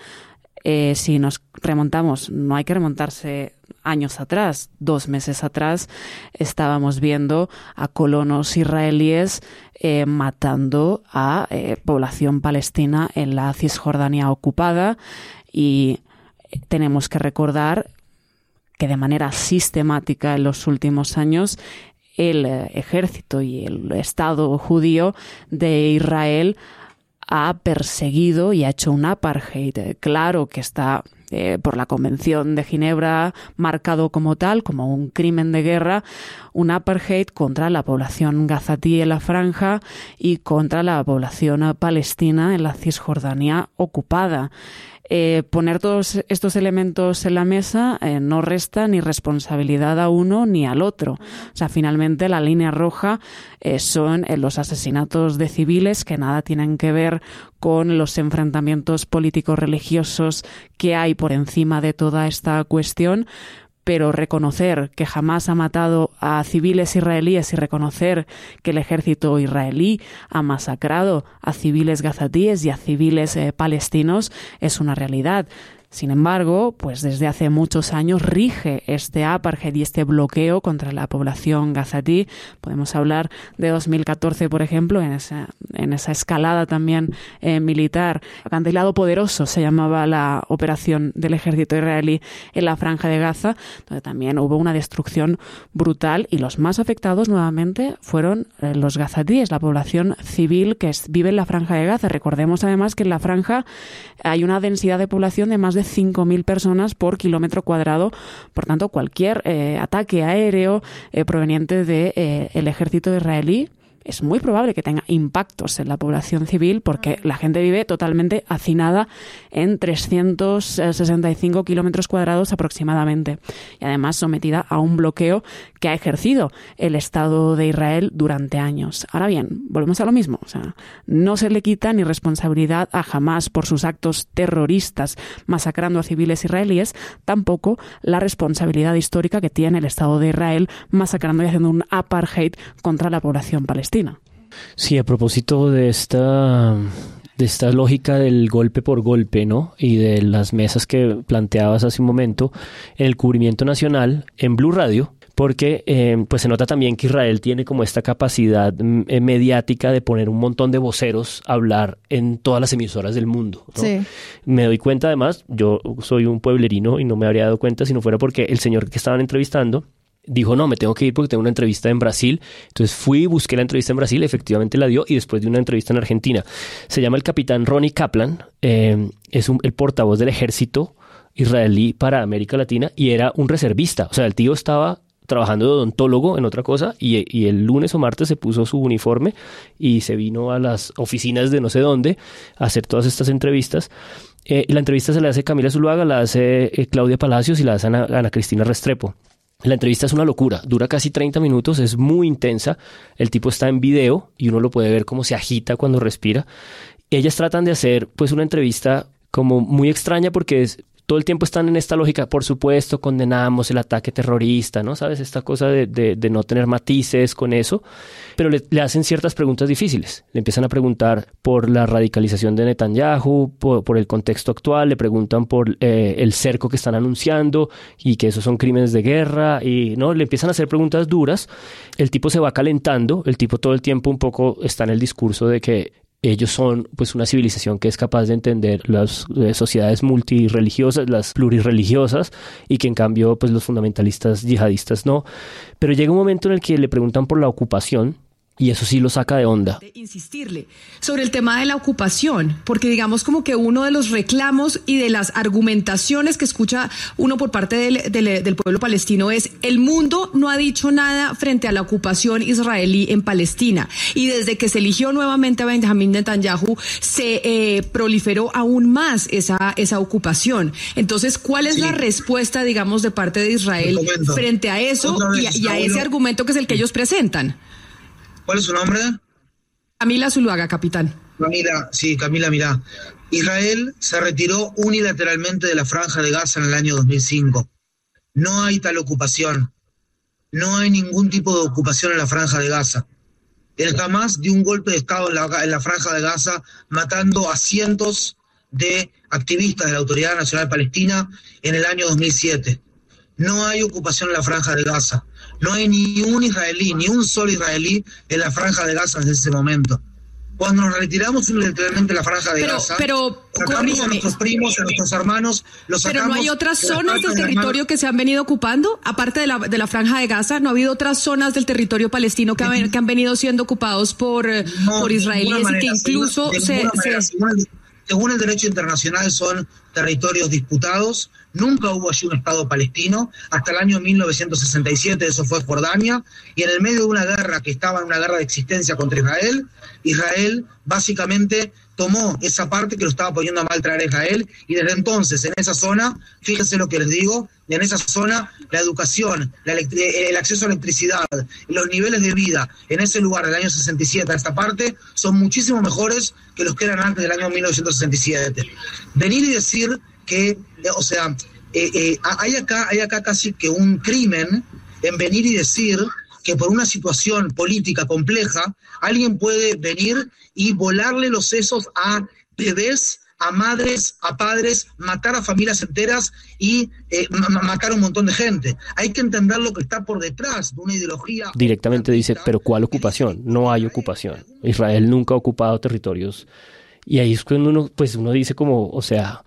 Eh, si nos remontamos, no hay que remontarse años atrás, dos meses atrás, estábamos viendo a colonos israelíes eh, matando a eh, población palestina en la Cisjordania ocupada y tenemos que recordar que de manera sistemática en los últimos años el ejército y el Estado judío de Israel ha perseguido y ha hecho un apartheid. Claro que está eh, por la Convención de Ginebra marcado como tal, como un crimen de guerra, un apartheid contra la población gazatí en la franja y contra la población palestina en la Cisjordania ocupada. Eh, poner todos estos elementos en la mesa eh, no resta ni responsabilidad a uno ni al otro. O sea, finalmente la línea roja eh, son los asesinatos de civiles que nada tienen que ver con los enfrentamientos políticos religiosos que hay por encima de toda esta cuestión, pero reconocer que jamás ha matado a civiles israelíes y reconocer que el ejército israelí ha masacrado a civiles gazatíes y a civiles eh, palestinos es una realidad. Sin embargo, pues desde hace muchos años rige este apartheid y este bloqueo contra la población gazatí. Podemos hablar de 2014, por ejemplo, en esa, en esa escalada también eh, militar. Acantilado poderoso se llamaba la operación del ejército israelí en la franja de Gaza, donde también hubo una destrucción brutal y los más afectados nuevamente fueron eh, los gazatíes, la población civil que vive en la franja de Gaza. Recordemos además que en la franja hay una densidad de población de más de de 5.000 personas por kilómetro cuadrado. Por tanto, cualquier eh, ataque aéreo eh, proveniente del de, eh, ejército israelí es muy probable que tenga impactos en la población civil porque la gente vive totalmente hacinada en 365 kilómetros cuadrados aproximadamente y además sometida a un bloqueo que ha ejercido el Estado de Israel durante años. Ahora bien, volvemos a lo mismo. O sea, no se le quita ni responsabilidad a Hamas por sus actos terroristas masacrando a civiles israelíes, tampoco la responsabilidad histórica que tiene el Estado de Israel masacrando y haciendo un apartheid contra la población palestina. Sí, a propósito de esta de esta lógica del golpe por golpe, ¿no? Y de las mesas que planteabas hace un momento, en el cubrimiento nacional, en Blue Radio, porque eh, pues se nota también que Israel tiene como esta capacidad mm, eh, mediática de poner un montón de voceros a hablar en todas las emisoras del mundo. Sí. Me doy cuenta además, yo soy un pueblerino y no me habría dado cuenta si no fuera porque el señor que estaban entrevistando dijo, no, me tengo que ir porque tengo una entrevista en Brasil. Entonces fui, busqué la entrevista en Brasil, efectivamente la dio y después de una entrevista en Argentina. Se llama el capitán Ronnie Kaplan, eh, es el portavoz del ejército israelí para América Latina y era un reservista. O sea, el tío estaba trabajando de odontólogo en otra cosa y, el lunes o martes se puso su uniforme y se vino a las oficinas de no sé dónde a hacer todas estas entrevistas. Eh, la entrevista se la hace Camila Zuluaga, la hace eh, Claudia Palacios y la hace Ana Cristina Restrepo. La entrevista es una locura, dura casi 30 minutos, es muy intensa. El tipo está en video y uno lo puede ver cómo se agita cuando respira. Ellas tratan de hacer pues una entrevista como muy extraña porque es, todo el tiempo están en esta lógica, por supuesto, condenamos el ataque terrorista, ¿no? ¿Sabes? Esta cosa de, de, no tener matices con eso, pero le, hacen ciertas preguntas difíciles. Le empiezan a preguntar por la radicalización de Netanyahu, por, el contexto actual, le preguntan por eh, el cerco que están anunciando y que esos son crímenes de guerra, y no, le empiezan a hacer preguntas duras. El tipo se va calentando, el tipo todo el tiempo un poco está en el discurso de que ellos son pues una civilización que es capaz de entender las eh, sociedades multireligiosas, las plurireligiosas y que en cambio pues los fundamentalistas yihadistas no. Pero llega un momento en el que le preguntan por la ocupación y eso sí lo saca de onda. insistirle sobre el tema de la ocupación, porque digamos como que uno de los reclamos y de las argumentaciones que escucha uno por parte del, del, pueblo palestino es el mundo no ha dicho nada frente a la ocupación israelí en Palestina. Y desde que se eligió nuevamente a Benjamin Netanyahu, se eh, proliferó aún más esa, esa ocupación. Entonces, ¿cuál es la respuesta, digamos, de parte de Israel frente a eso y a ese argumento que es el que ellos presentan? ¿Cuál es su nombre? Camila Zuluaga, capitán. Camila, sí, Camila, mira. Israel se retiró unilateralmente de la franja de Gaza en el año 2005. No hay tal ocupación. No hay ningún tipo de ocupación en la franja de Gaza. El Hamas dio un golpe de Estado en la, en la franja de Gaza, matando a cientos de activistas de la Autoridad Nacional Palestina en el año 2007. No hay ocupación en la franja de Gaza. No hay ni un israelí, ni un solo israelí en la franja de Gaza desde ese momento. Cuando nos retiramos unilateralmente de la franja de Gaza, pero, sacamos a nuestros primos, a nuestros hermanos, los sacamos Pero no hay otras zonas del territorio que se han venido ocupando, aparte de la, de la franja de Gaza, no ha habido otras zonas del territorio palestino que, han, que han venido siendo ocupados por, eh, por israelíes y que incluso se, según el derecho internacional son territorios disputados, nunca hubo allí un Estado palestino, hasta el año 1967 eso fue Jordania, y en el medio de una guerra que estaba en una guerra de existencia contra Israel, Israel básicamente tomó esa parte que lo estaba poniendo a mal traer a Israel y desde entonces en esa zona, fíjense lo que les digo, en esa zona la educación, el acceso a electricidad, los niveles de vida en ese lugar del año 67 a esta parte son muchísimo mejores que los que eran antes del año 1967. Venir y decir que, o sea, eh, eh, hay, acá, hay acá casi que un crimen en venir y decir que por una situación política compleja, alguien puede venir y volarle los sesos a bebés, a madres, a padres, matar a familias enteras y eh, matar a un montón de gente. Hay que entender lo que está por detrás de una ideología. Directamente dice, pero ¿cuál ocupación? No hay ocupación. Israel nunca ha ocupado territorios. Y ahí es cuando uno, pues uno dice como, o sea,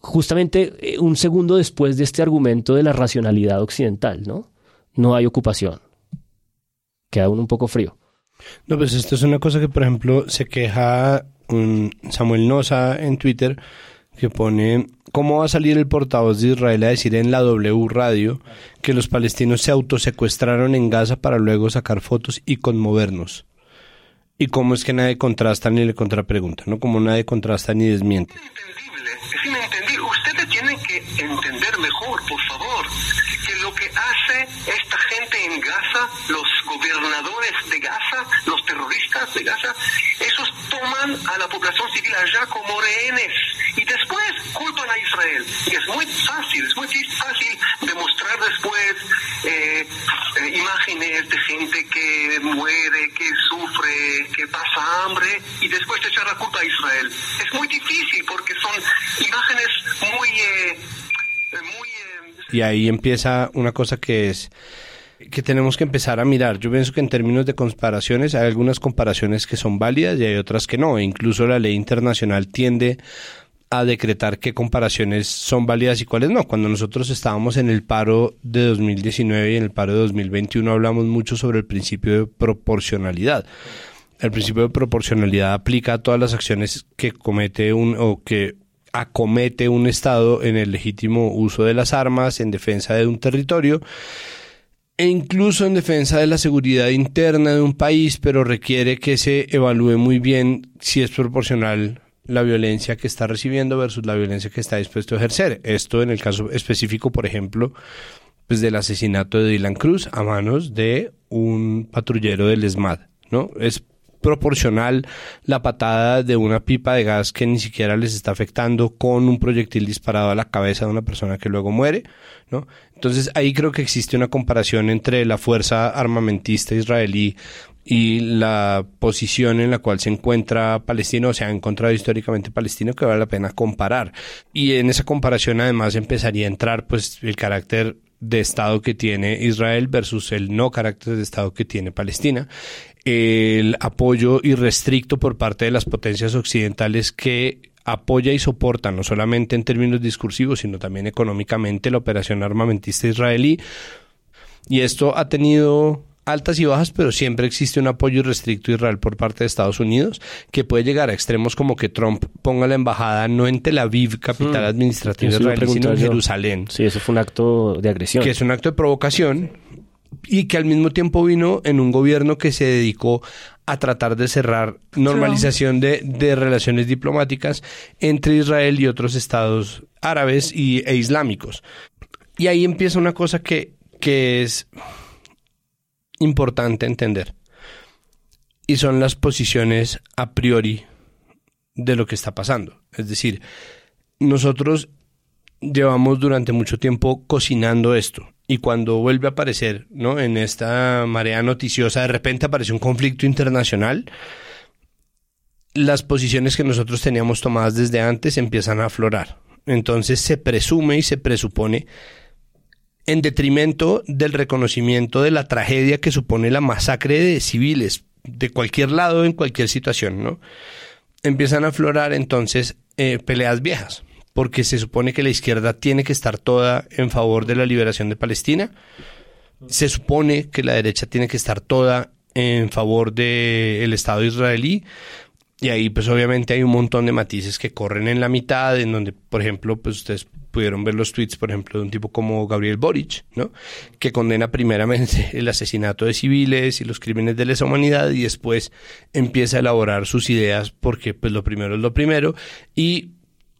justamente eh, un segundo después de este argumento de la racionalidad occidental, ¿no? No hay ocupación queda uno un poco frío. No, pues esto es una cosa que, por ejemplo, se queja un Samuel Noza en Twitter, que pone, ¿cómo va a salir el portavoz de Israel a decir en la W radio que los palestinos se autosecuestraron en Gaza para luego sacar fotos y conmovernos? Y cómo es que nadie contrasta ni le contrapregunta, ¿no? Como nadie contrasta ni desmiente. Es inentendible. Ustedes tienen que entender mejor, por favor, que lo que hace esta gente en Gaza, los gobernadores de Gaza, los terroristas de Gaza, esos toman a la población civil allá como rehenes y después culpan a Israel. Y es muy fácil, es muy fácil demostrar después eh, eh, imágenes de gente que muere, que sufre, que pasa hambre y después echar la culpa a Israel. Es muy difícil porque son imágenes muy... Eh, muy y ahí empieza una cosa que es que tenemos que empezar a mirar. Yo pienso que en términos de comparaciones hay algunas comparaciones que son válidas y hay otras que no. E incluso la ley internacional tiende a decretar qué comparaciones son válidas y cuáles no. Cuando nosotros estábamos en el paro de 2019 y en el paro de 2021 hablamos mucho sobre el principio de proporcionalidad. El principio de proporcionalidad aplica a todas las acciones que comete un o que acomete un Estado en el legítimo uso de las armas, en defensa de un territorio e incluso en defensa de la seguridad interna de un país, pero requiere que se evalúe muy bien si es proporcional la violencia que está recibiendo versus la violencia que está dispuesto a ejercer. Esto en el caso específico, por ejemplo, pues del asesinato de Dylan Cruz a manos de un patrullero del ESMAD, ¿no? Es proporcional la patada de una pipa de gas que ni siquiera les está afectando con un proyectil disparado a la cabeza de una persona que luego muere, ¿no? Entonces ahí creo que existe una comparación entre la fuerza armamentista israelí y la posición en la cual se encuentra Palestina o se ha encontrado históricamente Palestina que vale la pena comparar. Y en esa comparación además empezaría a entrar pues el carácter de Estado que tiene Israel versus el no carácter de Estado que tiene Palestina el apoyo irrestricto por parte de las potencias occidentales que apoya y soporta no solamente en términos discursivos, sino también económicamente la operación armamentista israelí. Y esto ha tenido altas y bajas, pero siempre existe un apoyo irrestricto a Israel por parte de Estados Unidos, que puede llegar a extremos como que Trump ponga la embajada no en Tel Aviv, capital hmm. administrativa israelí, sino en Jerusalén. Sí, eso fue un acto de agresión. Que es un acto de provocación y que al mismo tiempo vino en un gobierno que se dedicó a tratar de cerrar normalización de, de, relaciones diplomáticas entre Israel y otros estados árabes y, e islámicos. Y ahí empieza una cosa que, que es importante entender. Y son las posiciones a priori de lo que está pasando. Es decir, nosotros llevamos durante mucho tiempo cocinando esto y cuando vuelve a aparecer, ¿no? En esta marea noticiosa, de repente aparece un conflicto internacional, las posiciones que nosotros teníamos tomadas desde antes empiezan a aflorar. Entonces se presume y se presupone en detrimento del reconocimiento de la tragedia que supone la masacre de civiles de cualquier lado en cualquier situación, ¿no? Empiezan a aflorar entonces eh, peleas viejas porque se supone que la izquierda tiene que estar toda en favor de la liberación de Palestina. Se supone que la derecha tiene que estar toda en favor del Estado israelí. Y ahí pues obviamente hay un montón de matices que corren en la mitad, en donde, por ejemplo, pues ustedes pudieron ver los tweets, por ejemplo, de un tipo como Gabriel Boric, ¿no? Que condena primeramente el asesinato de civiles y los crímenes de lesa humanidad y después empieza a elaborar sus ideas porque pues lo primero es lo primero y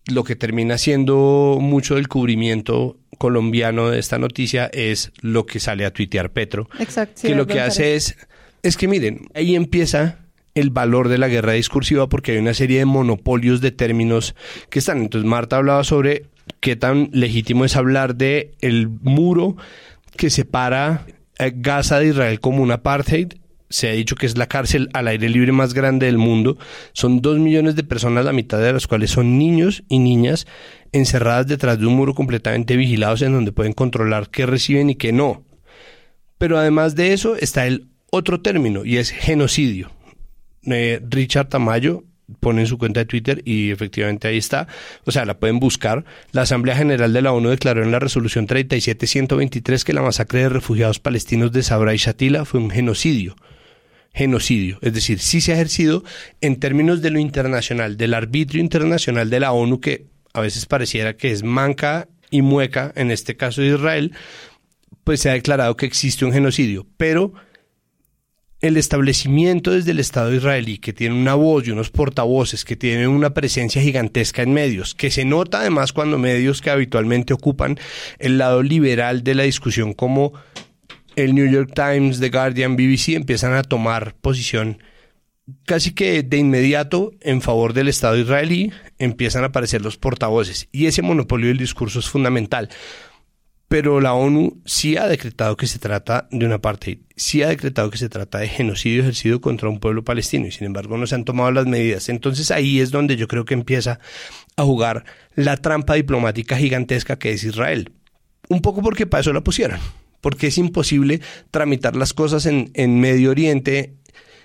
lo que termina siendo mucho del cubrimiento colombiano de esta noticia es lo que sale a tuitear Petro. Exacto. que lo que hace es, es que miren, ahí empieza el valor de la guerra discursiva porque hay una serie de monopolios de términos que están. Entonces Marta hablaba sobre qué tan legítimo es hablar de el muro que separa Gaza de Israel como un apartheid. Se ha dicho que es la cárcel al aire libre más grande del mundo. Son dos millones de personas, la mitad de las cuales son niños y niñas encerradas detrás de un muro completamente vigilados en donde pueden controlar qué reciben y qué no. Pero además de eso está el otro término y es genocidio. Eh, Richard Tamayo pone en su cuenta de Twitter y efectivamente ahí está, o sea, la pueden buscar. La Asamblea General de la ONU declaró en la resolución 37123 que la masacre de refugiados palestinos de Sabra y Shatila fue un genocidio. Genocidio, es decir, sí se ha ejercido en términos de lo internacional, del arbitrio internacional de la ONU que a veces pareciera que es manca y mueca, en este caso de Israel, pues se ha declarado que existe un genocidio, pero el establecimiento desde el Estado israelí, que tiene una voz y unos portavoces, que tienen una presencia gigantesca en medios, que se nota además cuando medios que habitualmente ocupan el lado liberal de la discusión como el New York Times, The Guardian, BBC, empiezan a tomar posición casi que de inmediato en favor del Estado israelí, empiezan a aparecer los portavoces. Y ese monopolio del discurso es fundamental pero la ONU sí ha decretado que se trata de una parte, sí ha decretado que se trata de genocidio ejercido contra un pueblo palestino y sin embargo no se han tomado las medidas. Entonces ahí es donde yo creo que empieza a jugar la trampa diplomática gigantesca que es Israel. Un poco porque para eso la pusieron, porque es imposible tramitar las cosas en, en Medio Oriente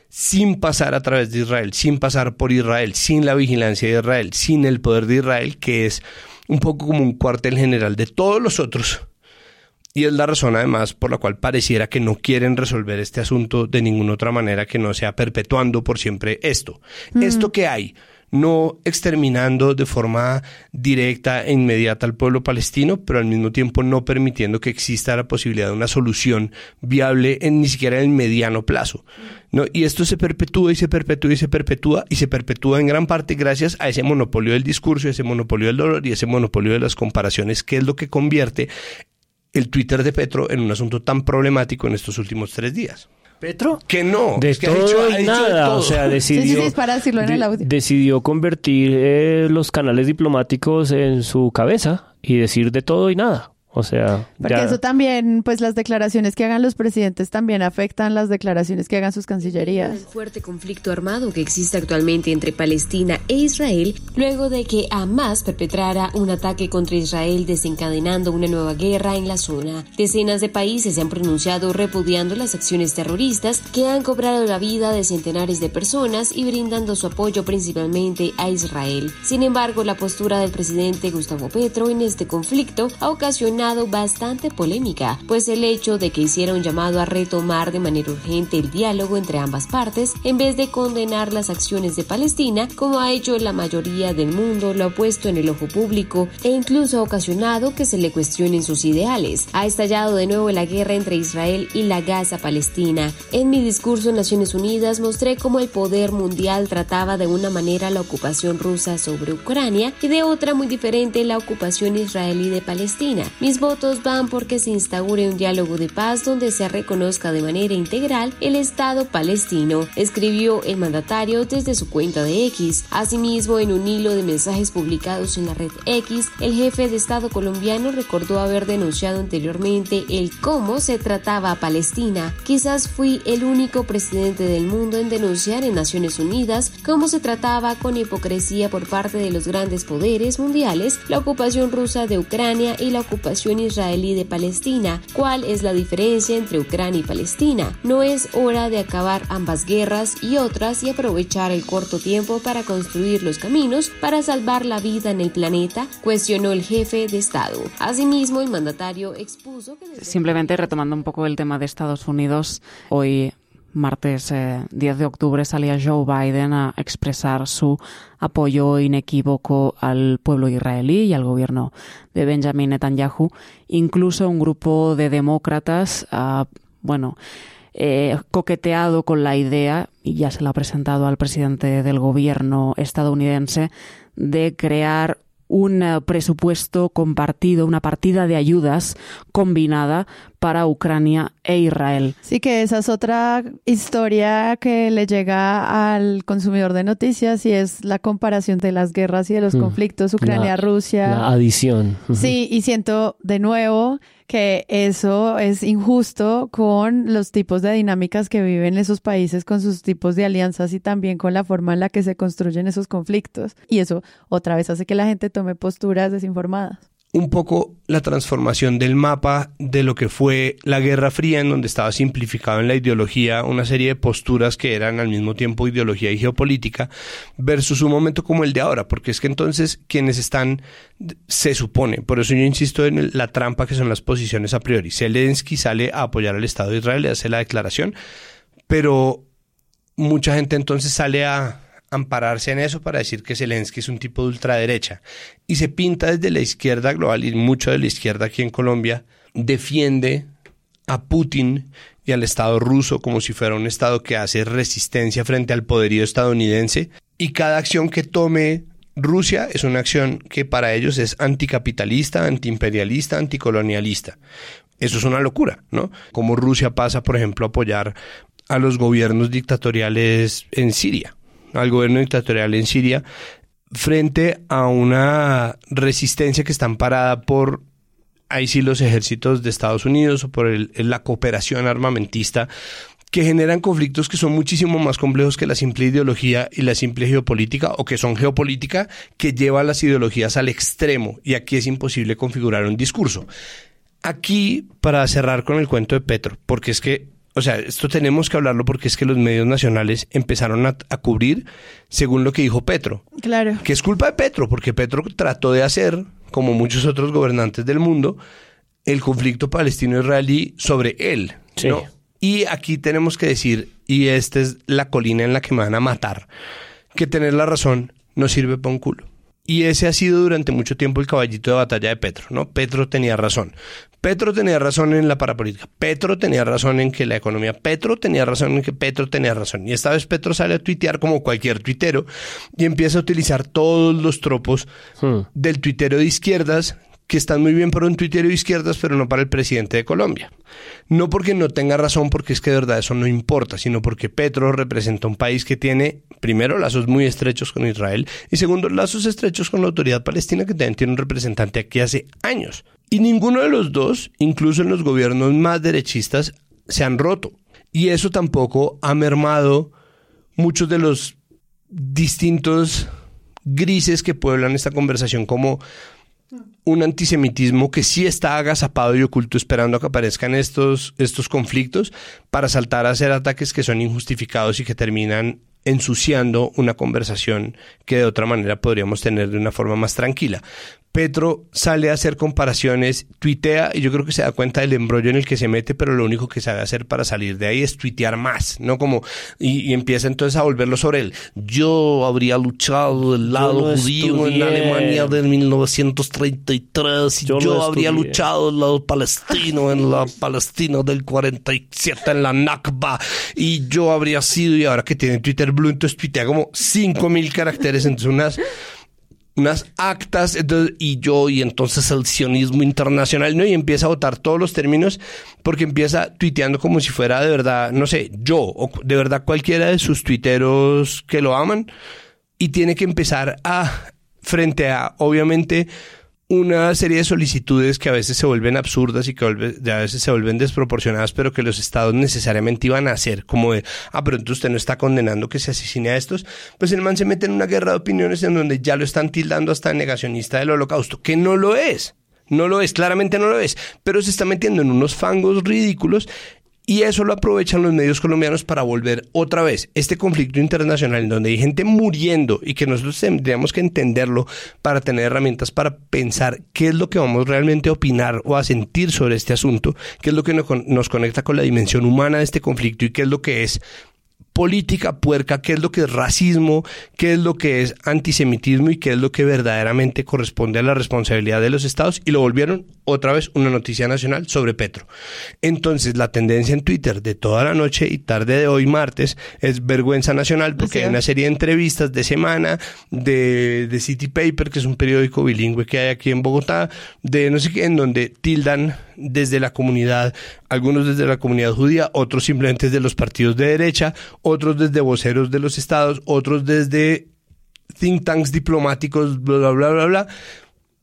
sin pasar a través de Israel, sin pasar por Israel, sin la vigilancia de Israel, sin el poder de Israel, que es un poco como un cuartel general de todos los otros y es la razón además por la cual pareciera que no quieren resolver este asunto de ninguna otra manera que no sea perpetuando por siempre esto. Esto que hay, no exterminando de forma directa e inmediata al pueblo palestino, pero al mismo tiempo no permitiendo que exista la posibilidad de una solución viable en ni siquiera en el mediano plazo. ¿no? Y esto se perpetúa y se perpetúa y se perpetúa y se perpetúa en gran parte gracias a ese monopolio del discurso, ese monopolio del dolor y ese monopolio de las comparaciones, que es lo que convierte el Twitter de Petro en un asunto tan problemático en estos últimos tres días. ¿Petro? Que no. De que todo y nada. O sea, decidió, decidió convertir eh, los canales diplomáticos en su cabeza y decir de todo y nada. O sea, porque eso también, pues las declaraciones que hagan los presidentes también afectan las declaraciones que hagan sus cancillerías. El fuerte conflicto armado que existe actualmente entre Palestina e Israel, luego de que Hamas perpetrara un ataque contra Israel desencadenando una nueva guerra en la zona. Decenas de países se han pronunciado repudiando las acciones terroristas que han cobrado la vida de centenares de personas y brindando su apoyo principalmente a Israel. Sin embargo, la postura del presidente Gustavo Petro en este conflicto ha ocasionado bastante polémica, pues el hecho de que hiciera un llamado a retomar de manera urgente el diálogo entre ambas partes, en vez de condenar las acciones de Palestina, como ha hecho la mayoría del mundo, lo ha puesto en el ojo público e incluso ha ocasionado que se le cuestionen sus ideales. Ha estallado de nuevo la guerra entre Israel y la Gaza Palestina. En mi discurso en Naciones Unidas mostré cómo el poder mundial trataba de una manera la ocupación rusa sobre Ucrania y de otra muy diferente la ocupación israelí de Palestina. Mis votos van porque se instaure un diálogo de paz donde se reconozca de manera integral el Estado palestino, escribió el mandatario desde su cuenta de X. Asimismo, en un hilo de mensajes publicados en la red X, el jefe de Estado colombiano recordó haber denunciado anteriormente el cómo se trataba a Palestina. Quizás fui el único presidente del mundo en denunciar en Naciones Unidas cómo se trataba con hipocresía por parte de los grandes poderes mundiales la ocupación rusa de Ucrania y la ocupación israelí de Palestina. ¿Cuál es la diferencia entre Ucrania y Palestina? No es hora de acabar ambas guerras y otras y aprovechar el corto tiempo para construir los caminos para salvar la vida en el planeta, cuestionó el jefe de Estado. Asimismo, el mandatario expuso que... Simplemente retomando un poco el tema de Estados Unidos, hoy martes 10 eh, de octubre salía Joe Biden a expresar su apoyo inequívoco al pueblo israelí y al gobierno de Benjamin Netanyahu. Incluso un grupo de demócratas, ha, bueno, eh, coqueteado con la idea, y ya se la ha presentado al presidente del gobierno estadounidense, de crear un eh, presupuesto compartido, una partida de ayudas combinada para Ucrania e Israel. Sí, que esa es otra historia que le llega al consumidor de noticias y es la comparación de las guerras y de los mm. conflictos Ucrania-Rusia. La, adición. Sí, y siento de nuevo que eso es injusto con los tipos de dinámicas que viven esos países, con sus tipos de alianzas y también con la forma en la que se construyen esos conflictos. Y eso otra vez hace que la gente tome posturas desinformadas un poco la transformación del mapa de lo que fue la Guerra Fría, en donde estaba simplificado en la ideología una serie de posturas que eran al mismo tiempo ideología y geopolítica, versus un momento como el de ahora, porque es que entonces quienes están, se supone, por eso yo insisto en la trampa que son las posiciones a priori. Zelensky sale a apoyar al Estado de Israel, le hace la declaración, pero mucha gente entonces sale a ampararse en eso para decir que Zelensky es un tipo de ultraderecha. Y se pinta desde la izquierda global y mucho de la izquierda aquí en Colombia, defiende a Putin y al Estado ruso como si fuera un Estado que hace resistencia frente al poderío estadounidense. Y cada acción que tome Rusia es una acción que para ellos es anticapitalista, antiimperialista, anticolonialista. Eso es una locura, ¿no? Como Rusia pasa, por ejemplo, a apoyar a los gobiernos dictatoriales en Siria al gobierno dictatorial en Siria frente a una resistencia que está amparada por ahí sí los ejércitos de Estados Unidos o por la cooperación armamentista que generan conflictos que son muchísimo más complejos que la simple ideología y la simple geopolítica o que son geopolítica que lleva las ideologías al extremo y aquí es imposible configurar un discurso. Aquí, para cerrar con el cuento de Petro, porque es que o sea, esto tenemos que hablarlo porque es que los medios nacionales empezaron a, cubrir según lo que dijo Petro. Claro. Que es culpa de Petro, porque Petro trató de hacer, como muchos otros gobernantes del mundo, el conflicto palestino-israelí sobre él. ¿no? Y aquí tenemos que decir, y esta es la colina en la que me van a matar, que tener la razón no sirve para un culo. Y ese ha sido durante mucho tiempo el caballito de batalla de Petro, ¿no? Petro tenía razón. Petro tenía razón en la parapolítica. Petro tenía razón en que la economía. Petro tenía razón en que Petro tenía razón. Y esta vez Petro sale a tuitear como cualquier tuitero y empieza a utilizar todos los tropos hmm. del tuitero de izquierdas que están muy bien para un tuitero de izquierdas, pero no para el presidente de Colombia. No porque no tenga razón, porque es que de verdad eso no importa, sino porque Petro representa un país que tiene, primero, lazos muy estrechos con Israel y segundo, lazos estrechos con la autoridad palestina, que también tiene un representante aquí hace años. Y ninguno de los dos, incluso en los gobiernos más derechistas, se han roto. Y eso tampoco ha mermado muchos de los distintos grises que pueblan esta conversación, como un antisemitismo que sí está agazapado y oculto esperando a que aparezcan estos, estos conflictos para saltar a hacer ataques que son injustificados y que terminan ensuciando una conversación que de otra manera podríamos tener de una forma más tranquila. Petro sale a hacer comparaciones, tuitea y yo creo que se da cuenta del embrollo en el que se mete, pero lo único que sabe hacer para salir de ahí es tuitear más, ¿no? Como, y, empieza entonces a volverlo sobre él. Yo habría luchado del lado judío en Alemania de 1933 y yo, habría luchado del lado palestino en la Palestina del 47 en la Nakba y yo habría sido, y ahora que tiene Twitter Blue, entonces tuitea como 5000 caracteres, entonces unas unas actas y yo y entonces el sionismo internacional, ¿no? Y empieza a votar todos los términos porque empieza tuiteando como si fuera de verdad, no sé, yo o de verdad cualquiera de sus tuiteros que lo aman y tiene que empezar a, frente a, obviamente, una serie de solicitudes que a veces se vuelven absurdas y que a veces se vuelven desproporcionadas, pero que los estados necesariamente iban a hacer, como de, ah, pero entonces usted no está condenando que se asesine a estos, pues el man se mete en una guerra de opiniones en donde ya lo están tildando hasta negacionista del holocausto, que no lo es, no lo es, claramente no lo es, pero se está metiendo en unos fangos ridículos Y eso lo aprovechan los medios colombianos para volver otra vez este conflicto internacional en donde hay gente muriendo y que nosotros tendríamos que entenderlo para tener herramientas para pensar qué es lo que vamos realmente a opinar o a sentir sobre este asunto, qué es lo que nos conecta con la dimensión humana de este conflicto y qué es lo que es política puerca, qué es lo que es racismo, qué es lo que es antisemitismo y qué es lo que verdaderamente corresponde a la responsabilidad de los estados y lo volvieron otra vez una noticia nacional sobre Petro. Entonces la tendencia en Twitter de toda la noche y tarde de hoy martes es vergüenza nacional porque hay una serie de entrevistas de semana de, de City Paper, que es un periódico bilingüe que hay aquí en Bogotá, de no sé qué, en donde tildan desde la comunidad, algunos desde la comunidad judía, otros simplemente desde los partidos de derecha, otros desde voceros de los estados, otros desde think tanks diplomáticos, bla, bla, bla, bla, bla,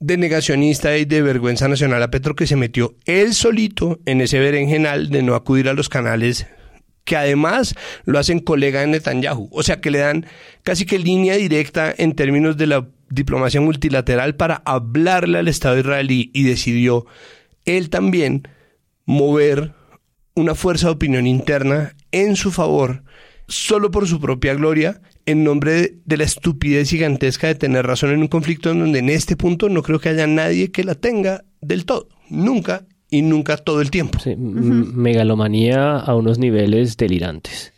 de negacionista y de vergüenza nacional a Petro que se metió él solito en ese berenjenal de no acudir a los canales que además lo hacen colega de Netanyahu. O sea que le dan casi que línea directa en términos de la diplomacia multilateral para hablarle al Estado israelí y decidió él también mover una fuerza de opinión interna en su favor solo por su propia gloria en nombre de la estupidez gigantesca de tener razón en un conflicto en donde en este punto no creo que haya nadie que la tenga del todo. Nunca y nunca todo el tiempo. Megalomanía a unos niveles delirantes.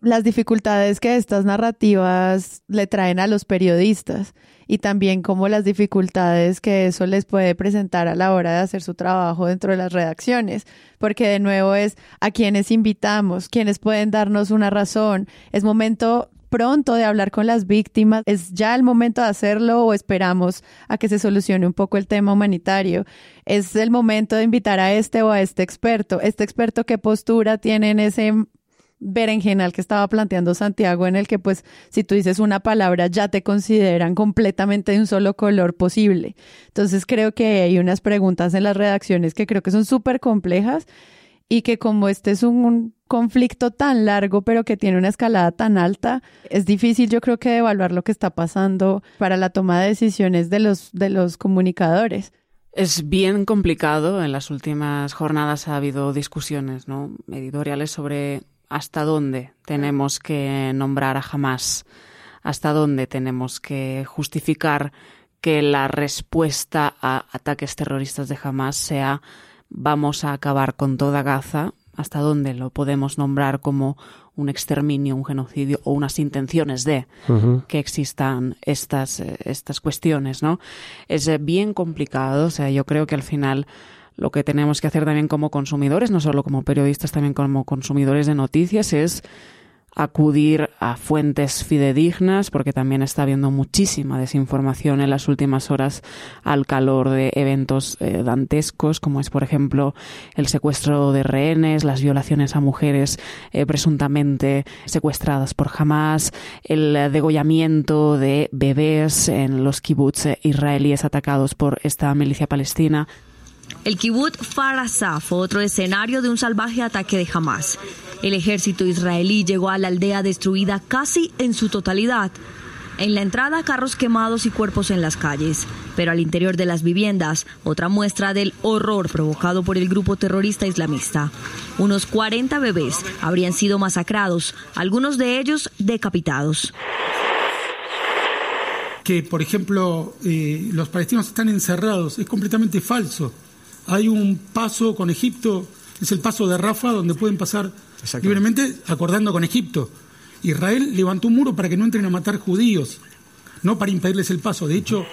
Las dificultades que estas narrativas le traen a los periodistas y también como las dificultades que eso les puede presentar a la hora de hacer su trabajo dentro de las redacciones, porque de nuevo es a quienes invitamos, quienes pueden darnos una razón. Es momento pronto de hablar con las víctimas? ¿Es ya el momento de hacerlo o esperamos a que se solucione un poco el tema humanitario? ¿Es el momento de invitar a este o a este experto? ¿Este experto qué postura tiene en ese berenjenal que estaba planteando Santiago, en el que pues si tú dices una palabra ya te consideran completamente de un solo color posible. Entonces creo que hay unas preguntas en las redacciones que creo que son súper complejas y que como este es un conflicto tan largo pero que tiene una escalada tan alta, es difícil yo creo que evaluar lo que está pasando para la toma de decisiones de los, de los comunicadores. Es bien complicado. En las últimas jornadas ha habido discusiones ¿no? editoriales sobre hasta dónde tenemos que nombrar a Hamas, hasta dónde tenemos que justificar que la respuesta a ataques terroristas de Hamas sea vamos a acabar con toda Gaza, hasta dónde lo podemos nombrar como un exterminio, un genocidio o unas intenciones de que existan estas, eh, estas cuestiones, ¿no? Es eh, bien complicado, o sea, yo creo que al final lo que tenemos que hacer también como consumidores, no solo como periodistas, también como consumidores de noticias, es acudir a fuentes fidedignas, porque también está habiendo muchísima desinformación en las últimas horas al calor de eventos eh, dantescos, como es, por ejemplo, el secuestro de rehenes, las violaciones a mujeres eh, presuntamente secuestradas por Hamas, el degollamiento de bebés en los kibbutz israelíes atacados por esta milicia palestina. El kibbutz Farasá fue otro escenario de un salvaje ataque de Hamas. El ejército israelí llegó a la aldea destruida casi en su totalidad. En la entrada, carros quemados y cuerpos en las calles. Pero al interior de las viviendas, otra muestra del horror provocado por el grupo terrorista islamista. Unos 40 bebés habrían sido masacrados, algunos de ellos decapitados. Que, por ejemplo, eh, los palestinos están encerrados es completamente falso. Hay un paso con Egipto, es el paso de Rafa, donde pueden pasar libremente acordando con Egipto. Israel levantó un muro para que no entren a matar judíos, no para impedirles el paso. De hecho,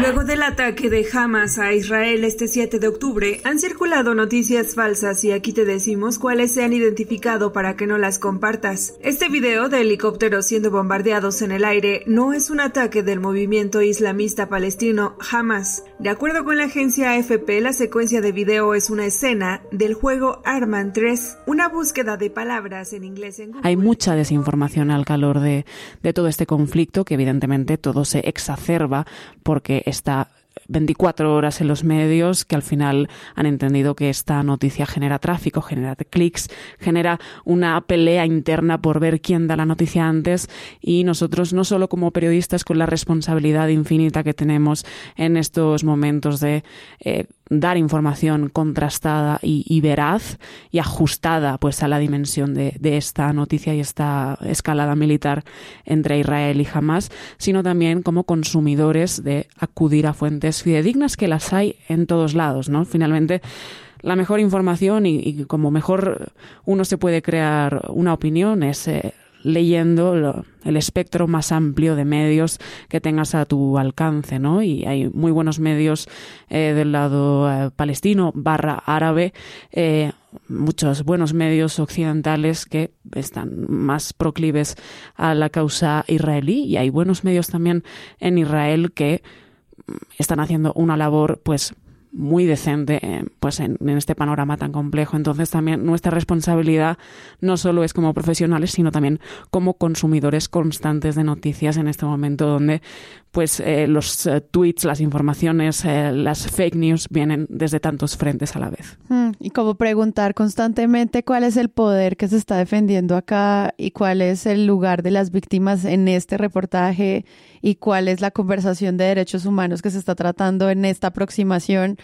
Luego del ataque de Hamas a Israel este 7 de octubre, han circulado noticias falsas y aquí te decimos cuáles se han identificado para que no las compartas. Este video de helicópteros siendo bombardeados en el aire no es un ataque del movimiento islamista palestino Hamas. De acuerdo con la agencia AFP, la secuencia de video es una escena del juego Arman 3, una búsqueda de palabras en inglés Hay mucha desinformación al calor de, de todo este conflicto que evidentemente todo se exacerba porque está 24 horas en los medios que al final han entendido que esta noticia genera tráfico, genera clics, genera una pelea interna por ver quién da la noticia antes. Y nosotros no solo como periodistas con la responsabilidad infinita que tenemos en estos momentos de eh, dar información contrastada y, veraz y ajustada pues a la dimensión de, esta noticia y esta escalada militar entre Israel y Hamas, sino también como consumidores de acudir a fuentes fidedignas que las hay en todos lados, ¿no? Finalmente la mejor información y, como mejor uno se puede crear una opinión es eh, leyendo el espectro más amplio de medios que tengas a tu alcance, ¿no? Y hay muy buenos medios eh, del lado eh, palestino barra árabe, eh, muchos buenos medios occidentales que están más proclives a la causa israelí y hay buenos medios también en Israel que están haciendo una labor pues muy decente eh, pues en, este panorama tan complejo. Entonces también nuestra responsabilidad no solo es como profesionales, sino también como consumidores constantes de noticias en este momento donde pues eh, los eh, tweets, las informaciones, las fake news vienen desde tantos frentes a la vez. Hmm, y como preguntar constantemente cuál es el poder que se está defendiendo acá y cuál es el lugar de las víctimas en este reportaje y cuál es la conversación de derechos humanos que se está tratando en esta aproximación.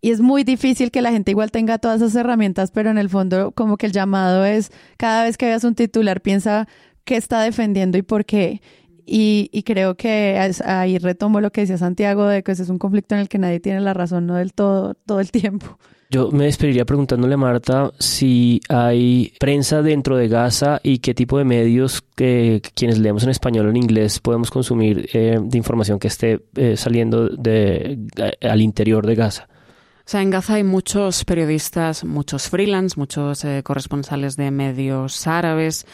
Y es muy difícil que la gente igual tenga todas esas herramientas, pero en el fondo como que el llamado es, cada vez que veas un titular, piensa qué está defendiendo y por qué. Y, y creo que ahí retomo lo que decía Santiago, de que ese es un conflicto en el que nadie tiene la razón, no del todo, todo el tiempo. Yo me despediría preguntándole a Marta si hay prensa dentro de Gaza y qué tipo de medios que quienes leemos en español o en inglés podemos consumir eh, de información que esté eh, saliendo de, eh, al interior de Gaza. O sea, en Gaza hay muchos periodistas, muchos freelance, muchos corresponsales de medios árabes,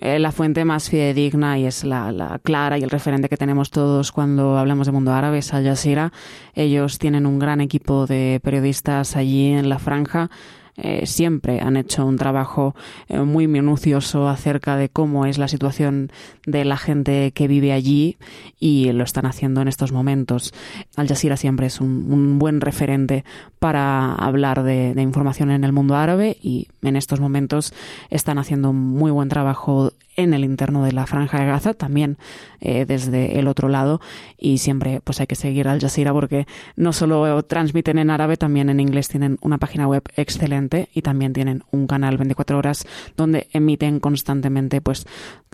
eh, la fuente más fidedigna y es la, la, clara y el referente que tenemos todos cuando hablamos de mundo árabe es Al Jazeera. Ellos tienen un gran equipo de periodistas allí en la franja eh, siempre han hecho un trabajo eh, muy minucioso acerca de cómo es la situación de la gente que vive allí y lo están haciendo en estos momentos. Al Jazeera siempre es un, buen referente para hablar de, información en el mundo árabe y en estos momentos están haciendo un muy buen trabajo en el interno de la franja de Gaza, también eh, desde el otro lado y siempre pues hay que seguir Al Jazeera porque no solo transmiten en árabe, también en inglés tienen una página web excelente y también tienen un canal 24 horas donde emiten constantemente pues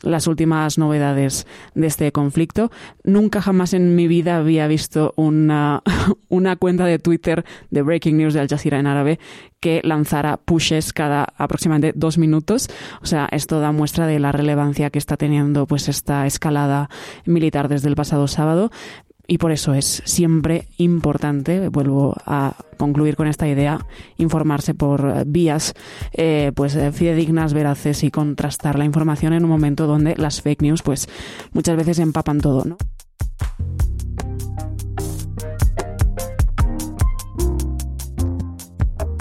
las últimas novedades de este conflicto. Nunca jamás en mi vida había visto una, una cuenta de Twitter de Breaking News de Al Jazeera en árabe que lanzara pushes cada aproximadamente dos minutos. O sea, esto da muestra de la relevancia que está teniendo pues esta escalada militar desde el pasado sábado y por eso es siempre importante, vuelvo a concluir con esta idea, informarse por vías eh, pues fidedignas, veraces y contrastar la información en un momento donde las fake news pues muchas veces empapan todo.